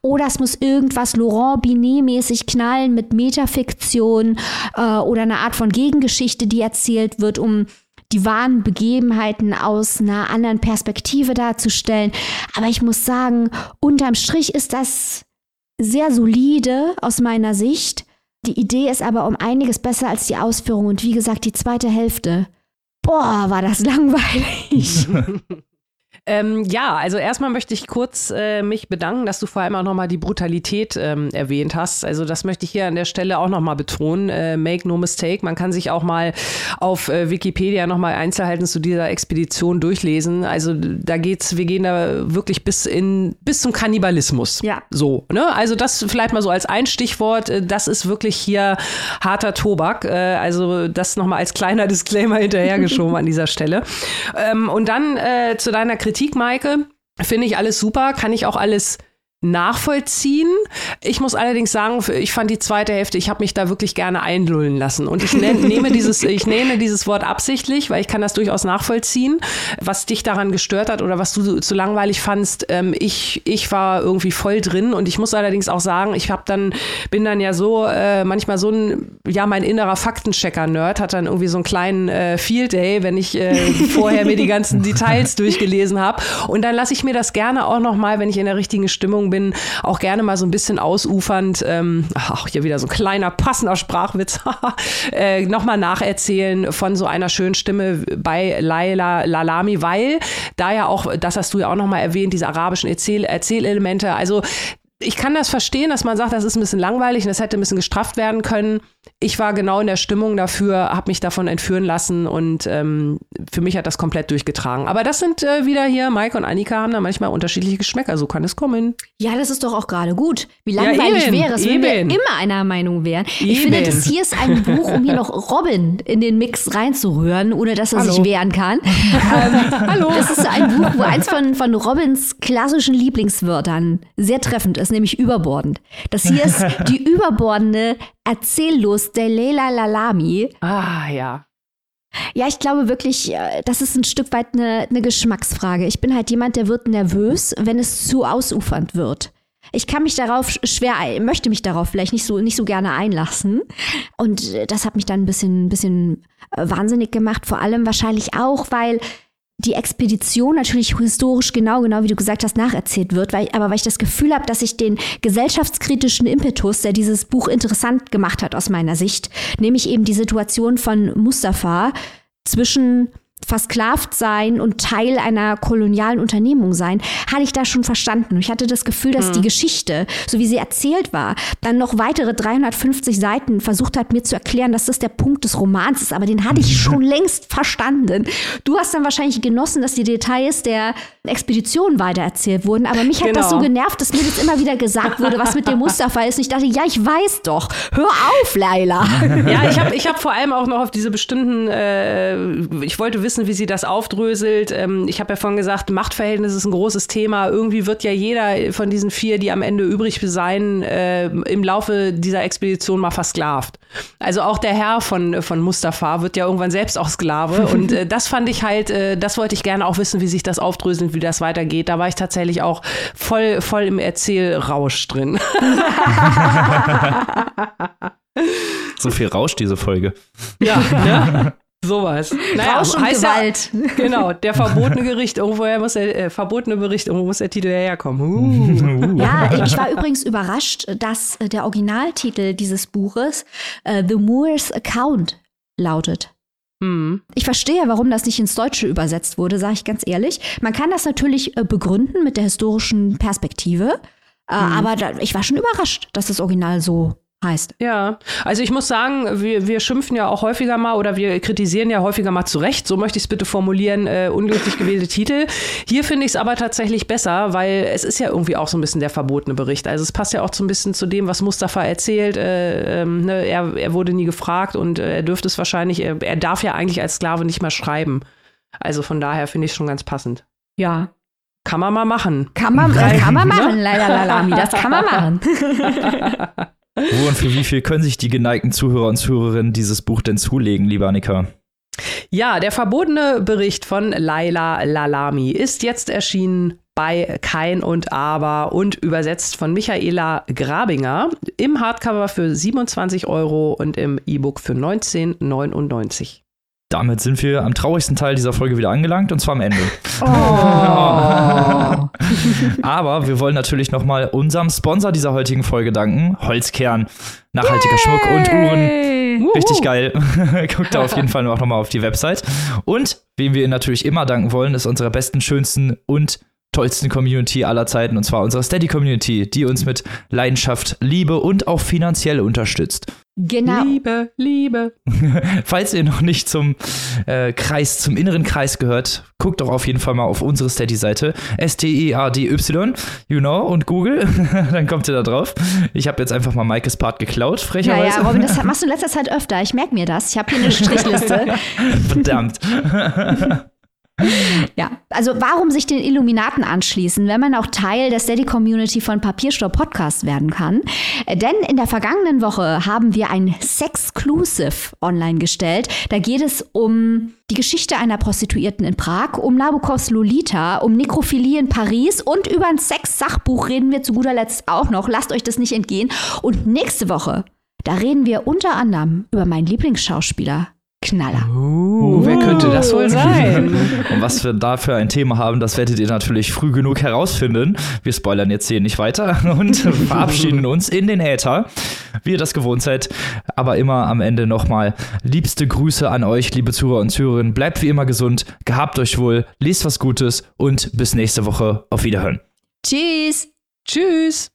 oder es muss irgendwas Laurent Binet-mäßig knallen mit Metafiktion äh, oder eine Art von Gegengeschichte, die erzählt wird, um die wahren Begebenheiten aus einer anderen Perspektive darzustellen. Aber ich muss sagen, unterm Strich ist das sehr solide aus meiner Sicht. Die Idee ist aber um einiges besser als die Ausführung und wie gesagt, die zweite Hälfte. Boah, war das langweilig. Ähm, ja, also erstmal möchte ich kurz äh, mich bedanken, dass du vor allem auch nochmal die Brutalität ähm, erwähnt hast. Also das möchte ich hier an der Stelle auch nochmal betonen. Äh, make no mistake. Man kann sich auch mal auf äh, Wikipedia nochmal Einzelheiten zu dieser Expedition durchlesen. Also da geht's, wir gehen da wirklich bis in bis zum Kannibalismus. Ja. So, ne? Also das vielleicht mal so als ein Stichwort. Äh, das ist wirklich hier harter Tobak. Äh, also das nochmal als kleiner Disclaimer hinterhergeschoben an dieser Stelle. Ähm, und dann äh, zu deiner Kritik Maike. Finde ich alles super, kann ich auch alles nachvollziehen. Ich muss allerdings sagen, ich fand die zweite Hälfte, ich habe mich da wirklich gerne einlullen lassen. Und ich nehme dieses, ich nehme dieses Wort absichtlich, weil ich kann das durchaus nachvollziehen, was dich daran gestört hat oder was du zu langweilig fandst. Ähm, ich, ich war irgendwie voll drin und ich muss allerdings auch sagen, ich habe dann, bin dann ja so, äh, manchmal so ein, ja, mein innerer Faktenchecker-Nerd hat dann irgendwie so einen kleinen äh, Field Day, wenn ich äh, vorher mir die ganzen Details durchgelesen habe. Und dann lasse ich mir das gerne auch nochmal, wenn ich in der richtigen Stimmung bin, bin, auch gerne mal so ein bisschen ausufernd, ähm, auch hier wieder so ein kleiner passender Sprachwitz, äh, nochmal nacherzählen von so einer schönen Stimme bei Laila Lalami, weil da ja auch, das hast du ja auch nochmal erwähnt, diese arabischen Erzähl Erzählelemente, also ich kann das verstehen, dass man sagt, das ist ein bisschen langweilig und das hätte ein bisschen gestrafft werden können ich war genau in der Stimmung dafür, habe mich davon entführen lassen und ähm, für mich hat das komplett durchgetragen. Aber das sind äh, wieder hier, Mike und Annika haben da manchmal unterschiedliche Geschmäcker, so kann es kommen. Ja, das ist doch auch gerade gut. Wie langweilig ja, wäre es, wenn wir immer einer Meinung wären. Eben. Ich finde, das hier ist ein Buch, um hier noch Robin in den Mix reinzurühren, ohne dass er Hallo. sich wehren kann. ähm, Hallo. Das ist ein Buch, wo eins von, von Robins klassischen Lieblingswörtern sehr treffend ist, nämlich überbordend. Das hier ist die überbordende Erzähllust der Leila Lalami. Ah, ja. Ja, ich glaube wirklich, äh, das ist ein Stück weit eine, eine Geschmacksfrage. Ich bin halt jemand, der wird nervös, wenn es zu ausufernd wird. Ich kann mich darauf schwer, möchte mich darauf vielleicht nicht so, nicht so gerne einlassen. Und äh, das hat mich dann ein bisschen, ein bisschen äh, wahnsinnig gemacht. Vor allem wahrscheinlich auch, weil die Expedition natürlich historisch genau, genau wie du gesagt hast, nacherzählt wird, weil, aber weil ich das Gefühl habe, dass ich den gesellschaftskritischen Impetus, der dieses Buch interessant gemacht hat aus meiner Sicht, nämlich eben die Situation von Mustafa zwischen versklavt sein und Teil einer kolonialen Unternehmung sein, hatte ich da schon verstanden. Ich hatte das Gefühl, dass mhm. die Geschichte, so wie sie erzählt war, dann noch weitere 350 Seiten versucht hat, mir zu erklären, dass das der Punkt des Romans ist. Aber den hatte ich schon längst verstanden. Du hast dann wahrscheinlich genossen, dass die Details der Expedition weitererzählt wurden. Aber mich hat genau. das so genau. genervt, dass mir das immer wieder gesagt wurde, was mit dem Mustafa ist. Und ich dachte, ja, ich weiß doch. Hör auf, Laila. Ja, ich habe ich hab vor allem auch noch auf diese bestimmten, äh, ich wollte wissen, wie sie das aufdröselt. Ähm, ich habe ja vorhin gesagt, Machtverhältnis ist ein großes Thema. Irgendwie wird ja jeder von diesen vier, die am Ende übrig sein, äh, im Laufe dieser Expedition mal versklavt. Also auch der Herr von, von Mustafa wird ja irgendwann selbst auch Sklave. Und äh, das fand ich halt, äh, das wollte ich gerne auch wissen, wie sich das aufdröselt, wie das weitergeht. Da war ich tatsächlich auch voll, voll im Erzählrausch drin. so viel Rausch, diese Folge. Ja, ne? Sowas. Naja, Rausch und Gewalt. Ja, genau, der verbotene Gericht, irgendwoher muss der äh, verbotene Bericht, irgendwo muss der Titel herkommen. Uh. Ja, ich war übrigens überrascht, dass äh, der Originaltitel dieses Buches uh, The Moor's Account lautet. Hm. Ich verstehe, warum das nicht ins Deutsche übersetzt wurde, sage ich ganz ehrlich. Man kann das natürlich äh, begründen mit der historischen Perspektive, äh, hm. aber da, ich war schon überrascht, dass das Original so heißt. Ja, also ich muss sagen, wir, wir schimpfen ja auch häufiger mal oder wir kritisieren ja häufiger mal zurecht, so möchte ich es bitte formulieren, äh, unglücklich gewählte Titel. Hier finde ich es aber tatsächlich besser, weil es ist ja irgendwie auch so ein bisschen der verbotene Bericht. Also es passt ja auch so ein bisschen zu dem, was Mustafa erzählt. Äh, ähm, ne? er, er wurde nie gefragt und äh, er dürfte es wahrscheinlich, er, er darf ja eigentlich als Sklave nicht mehr schreiben. Also von daher finde ich es schon ganz passend. Ja, kann man mal machen. Kann man, kann man machen, leider Lalami, das kann man machen. Wo und für wie viel können sich die geneigten Zuhörer und Zuhörerinnen dieses Buch denn zulegen, lieber Annika? Ja, der verbotene Bericht von Laila Lalami ist jetzt erschienen bei Kein und Aber und übersetzt von Michaela Grabinger im Hardcover für 27 Euro und im E-Book für 19,99 damit sind wir am traurigsten Teil dieser Folge wieder angelangt und zwar am Ende. Oh. Aber wir wollen natürlich nochmal unserem Sponsor dieser heutigen Folge danken, Holzkern. Nachhaltiger Yay. Schmuck und Uhren. Richtig geil. Guckt da auf jeden Fall noch mal auf die Website. Und wem wir natürlich immer danken wollen, ist unsere besten, schönsten und tollsten Community aller Zeiten, und zwar unsere Steady Community, die uns mit Leidenschaft, Liebe und auch finanziell unterstützt. Genau. Liebe, Liebe. Falls ihr noch nicht zum äh, Kreis, zum inneren Kreis gehört, guckt doch auf jeden Fall mal auf unsere Steady-Seite. S-T-E-A-D-Y, you know, und Google. Dann kommt ihr da drauf. Ich habe jetzt einfach mal Maikes Part geklaut, frecherweise. Ja, ja, Robin, das machst du in letzter Zeit öfter. Ich merke mir das. Ich habe hier eine Strichliste. Verdammt. Ja, also warum sich den Illuminaten anschließen, wenn man auch Teil der Steady Community von Papierstopp Podcast werden kann? Denn in der vergangenen Woche haben wir ein Sexclusive online gestellt. Da geht es um die Geschichte einer Prostituierten in Prag, um Nabokovs Lolita, um Nekrophilie in Paris und über ein Sex-Sachbuch reden wir zu guter Letzt auch noch. Lasst euch das nicht entgehen. Und nächste Woche, da reden wir unter anderem über meinen Lieblingsschauspieler Knaller. Uh, wer könnte das wohl sein? Und was wir dafür ein Thema haben, das werdet ihr natürlich früh genug herausfinden. Wir spoilern jetzt hier nicht weiter und verabschieden uns in den Äther, wie ihr das gewohnt seid. Aber immer am Ende nochmal liebste Grüße an euch, liebe Zuhörer und Zuhörerinnen. Bleibt wie immer gesund, gehabt euch wohl, lest was Gutes und bis nächste Woche. Auf Wiederhören. Tschüss. Tschüss.